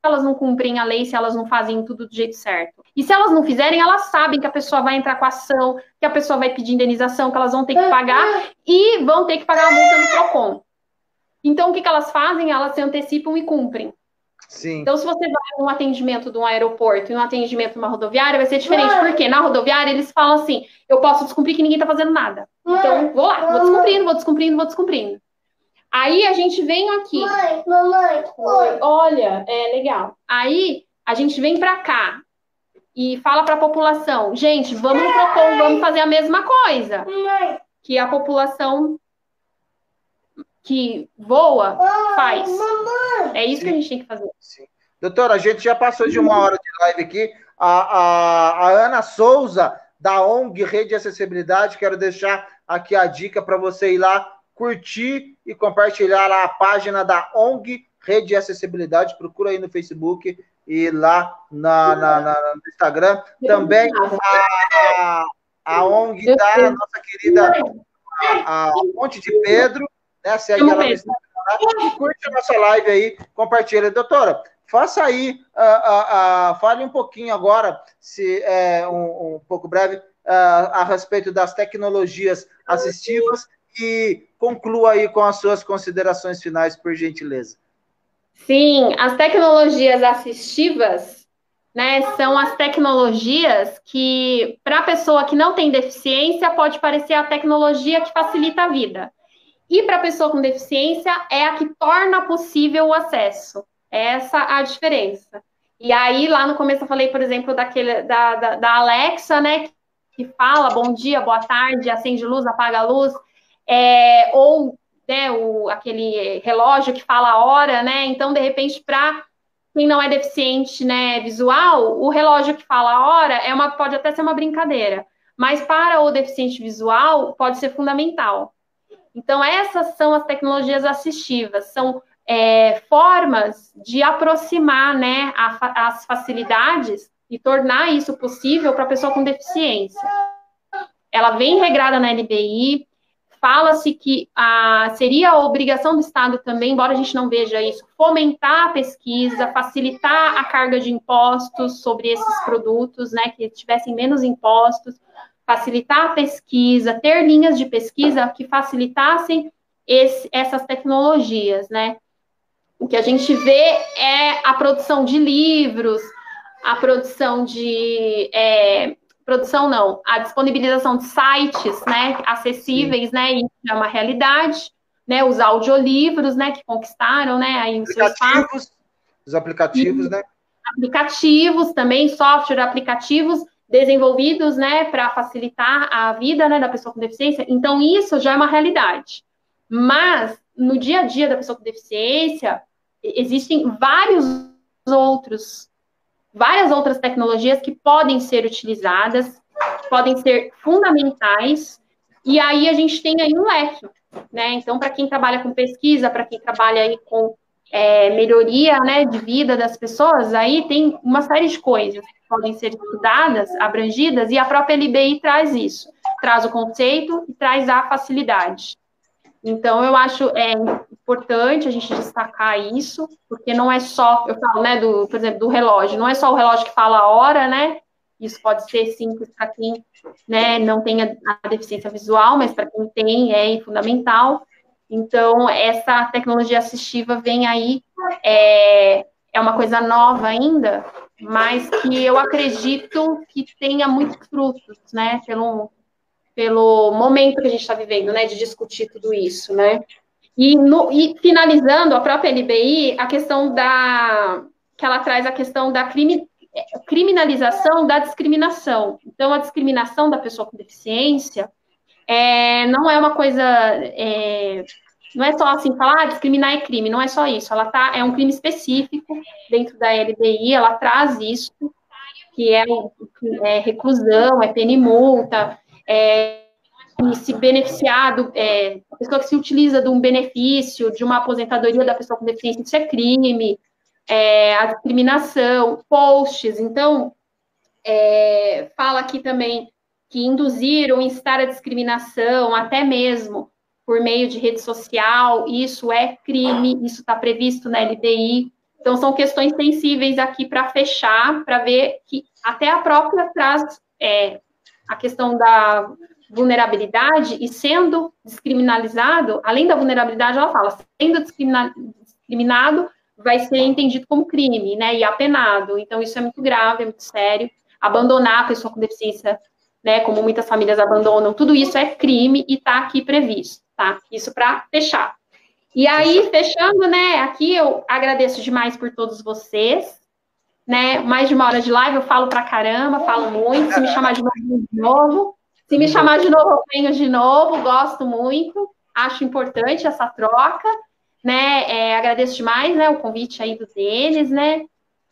elas não cumprem a lei, se elas não fazem tudo do jeito certo. E se elas não fizerem, elas sabem que a pessoa vai entrar com ação, que a pessoa vai pedir indenização, que elas vão ter que pagar e vão ter que pagar a multa no PROCON. Então, o que, que elas fazem? Elas se antecipam e cumprem. Sim. Então, se você vai num atendimento de um aeroporto e um atendimento numa rodoviária, vai ser diferente. Porque na rodoviária eles falam assim: eu posso descumprir que ninguém está fazendo nada. Então, vou lá, vou descumprindo, vou descumprindo, vou descumprindo. Aí a gente vem aqui. Mãe, mamãe, oi. Olha, é legal. Aí a gente vem para cá e fala para a população: gente, vamos propor, vamos fazer a mesma coisa. Que a população que voa, faz. É isso que a gente tem que fazer. Sim. Doutora, a gente já passou de uma hora de live aqui. A, a, a Ana Souza, da ONG Rede Acessibilidade, quero deixar aqui a dica para você ir lá curtir e compartilhar a página da ONG Rede Acessibilidade. Procura aí no Facebook e lá na, na, na no Instagram. Também a, a ONG da nossa querida a, a Ponte de Pedro, né? Segue ela no Instagram. Curte a nossa live aí, compartilha. Doutora, faça aí, uh, uh, uh, fale um pouquinho agora, se é um, um pouco breve, a respeito das tecnologias assistivas e conclua aí com as suas considerações finais, por gentileza. Sim, as tecnologias assistivas, né, são as tecnologias que, para a pessoa que não tem deficiência, pode parecer a tecnologia que facilita a vida. E para a pessoa com deficiência, é a que torna possível o acesso. Essa a diferença. E aí, lá no começo, eu falei, por exemplo, daquele, da, da, da Alexa, né, que fala bom dia, boa tarde, acende luz, apaga a luz, é, ou né, o, aquele relógio que fala a hora, né? Então, de repente, para quem não é deficiente né, visual, o relógio que fala a hora é uma, pode até ser uma brincadeira, mas para o deficiente visual pode ser fundamental. Então, essas são as tecnologias assistivas, são é, formas de aproximar né, a, as facilidades e tornar isso possível para a pessoa com deficiência. Ela vem regrada na LBI, fala-se que a, seria a obrigação do Estado também, embora a gente não veja isso, fomentar a pesquisa, facilitar a carga de impostos sobre esses produtos, né, que tivessem menos impostos, facilitar a pesquisa, ter linhas de pesquisa que facilitassem esse, essas tecnologias, né. O que a gente vê é a produção de livros, a produção de é, produção não, a disponibilização de sites, né, acessíveis, Sim. né, isso é uma realidade, né, os audiolivros, né, que conquistaram, né, aí os aplicativos, os aplicativos, né, aplicativos também, software, aplicativos desenvolvidos, né, para facilitar a vida, né, da pessoa com deficiência, então isso já é uma realidade, mas no dia a dia da pessoa com deficiência, existem vários outros várias outras tecnologias que podem ser utilizadas, que podem ser fundamentais, e aí a gente tem aí um leque, né? Então, para quem trabalha com pesquisa, para quem trabalha aí com é, melhoria né, de vida das pessoas, aí tem uma série de coisas podem ser estudadas, abrangidas, e a própria LBI traz isso, traz o conceito e traz a facilidade. Então, eu acho é, importante a gente destacar isso, porque não é só, eu falo, né, do, por exemplo, do relógio, não é só o relógio que fala a hora, né? Isso pode ser simples para quem né, não tem a, a deficiência visual, mas para quem tem é fundamental. Então, essa tecnologia assistiva vem aí, é, é uma coisa nova ainda, mas que eu acredito que tenha muitos frutos, né? Pelo, pelo momento que a gente está vivendo, né, de discutir tudo isso, né? E, no, e, finalizando a própria LBI, a questão da que ela traz a questão da crime, criminalização da discriminação. Então, a discriminação da pessoa com deficiência é, não é uma coisa, é, não é só assim falar ah, discriminar é crime, não é só isso. Ela tá, é um crime específico dentro da LBI, ela traz isso que é, é reclusão, é pena e multa, é, se beneficiar, do, é, a pessoa que se utiliza de um benefício, de uma aposentadoria da pessoa com deficiência, isso é crime, é, a discriminação, posts, então, é, fala aqui também que induzir ou instar a discriminação, até mesmo por meio de rede social, isso é crime, isso está previsto na LBI. Então, são questões sensíveis aqui para fechar, para ver que até a própria traz é, a questão da vulnerabilidade e sendo descriminalizado, além da vulnerabilidade, ela fala, sendo discriminado, vai ser entendido como crime, né, e apenado. Então, isso é muito grave, é muito sério. Abandonar a pessoa com deficiência, né, como muitas famílias abandonam, tudo isso é crime e está aqui previsto, tá? Isso para fechar. E aí, fechando, né, aqui eu agradeço demais por todos vocês, né? Mais de uma hora de live, eu falo pra caramba, falo muito. Se me chamar de novo, de novo. Se me chamar de novo, eu venho de novo, gosto muito. acho importante essa troca, né? É, agradeço demais, né, o convite aí do Denis, né?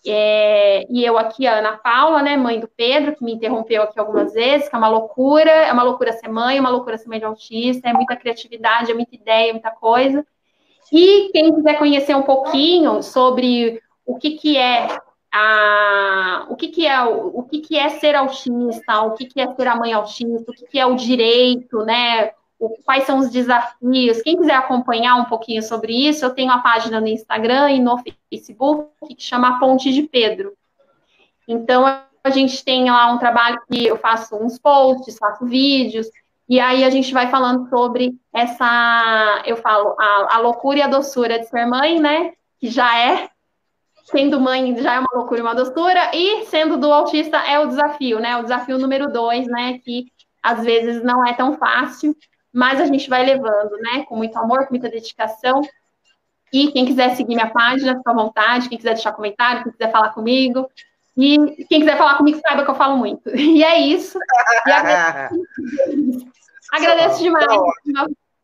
É, e eu aqui, a Ana Paula, né, mãe do Pedro, que me interrompeu aqui algumas vezes, que é uma loucura, é uma loucura ser mãe, é uma loucura ser mãe de autista, é muita criatividade, é muita ideia, muita coisa. E quem quiser conhecer um pouquinho sobre o que, que é a, o que, que é o, o que, que é ser autista, o que, que é ser a mãe autista, o que, que é o direito, né? Quais são os desafios. Quem quiser acompanhar um pouquinho sobre isso, eu tenho a página no Instagram e no Facebook que chama Ponte de Pedro. Então a gente tem lá um trabalho que eu faço uns posts, faço vídeos, e aí a gente vai falando sobre essa, eu falo, a, a loucura e a doçura de ser mãe, né? Que já é sendo mãe já é uma loucura e uma doçura, e sendo do autista é o desafio, né? O desafio número dois, né? Que às vezes não é tão fácil, mas a gente vai levando, né? Com muito amor, com muita dedicação. E quem quiser seguir minha página, fica à vontade. Quem quiser deixar comentário, quem quiser falar comigo. E quem quiser falar comigo, saiba que eu falo muito. <laughs> E é isso. E <laughs> agradeço, agradeço demais.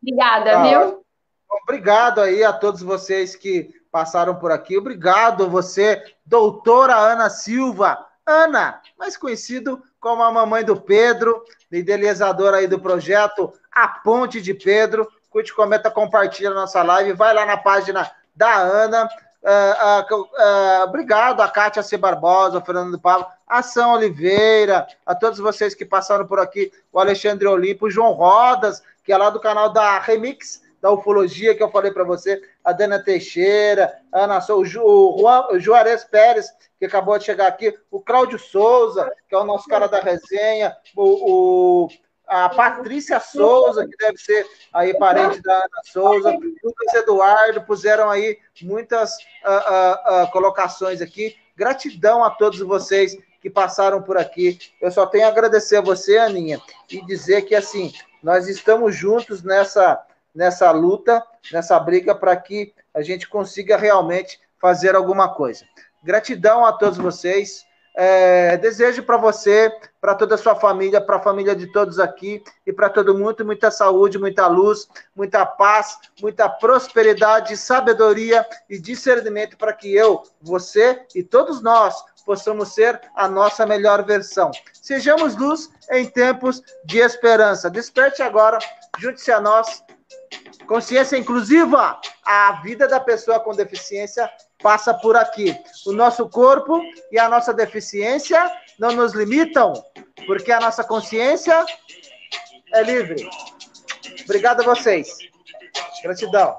Obrigada, ah, viu? Obrigado aí a todos vocês que passaram por aqui. Obrigado a você, doutora Ana Silva. Ana, mais conhecido como a mamãe do Pedro, idealizadora aí do projeto A Ponte de Pedro. Curte, comenta, compartilha a nossa live. Vai lá na página da Ana. Uh, uh, uh, obrigado a Kátia C. Barbosa, Fernando Pablo, a São Oliveira, a todos vocês que passaram por aqui, o Alexandre Olimpo, o João Rodas, que é lá do canal da Remix, da ufologia que eu falei para você, a Dana Teixeira, a Ana Souza, o, Ju, o, Juan, o Juarez Pérez, que acabou de chegar aqui, o Cláudio Souza, que é o nosso cara da resenha, o, o a Patrícia Souza, que deve ser aí parente da Ana Souza, o Lucas Eduardo, puseram aí muitas uh, uh, uh, colocações aqui. Gratidão a todos vocês que passaram por aqui. Eu só tenho a agradecer a você, Aninha, e dizer que assim, nós estamos juntos nessa nessa luta, nessa briga, para que a gente consiga realmente fazer alguma coisa. Gratidão a todos vocês. É, desejo para você, para toda a sua família, para a família de todos aqui e para todo mundo muita saúde, muita luz, muita paz, muita prosperidade, sabedoria e discernimento para que eu, você e todos nós possamos ser a nossa melhor versão. Sejamos luz em tempos de esperança. Desperte agora, junte-se a nós Consciência inclusiva, a vida da pessoa com deficiência passa por aqui. O nosso corpo e a nossa deficiência não nos limitam, porque a nossa consciência é livre. Obrigado a vocês. Gratidão.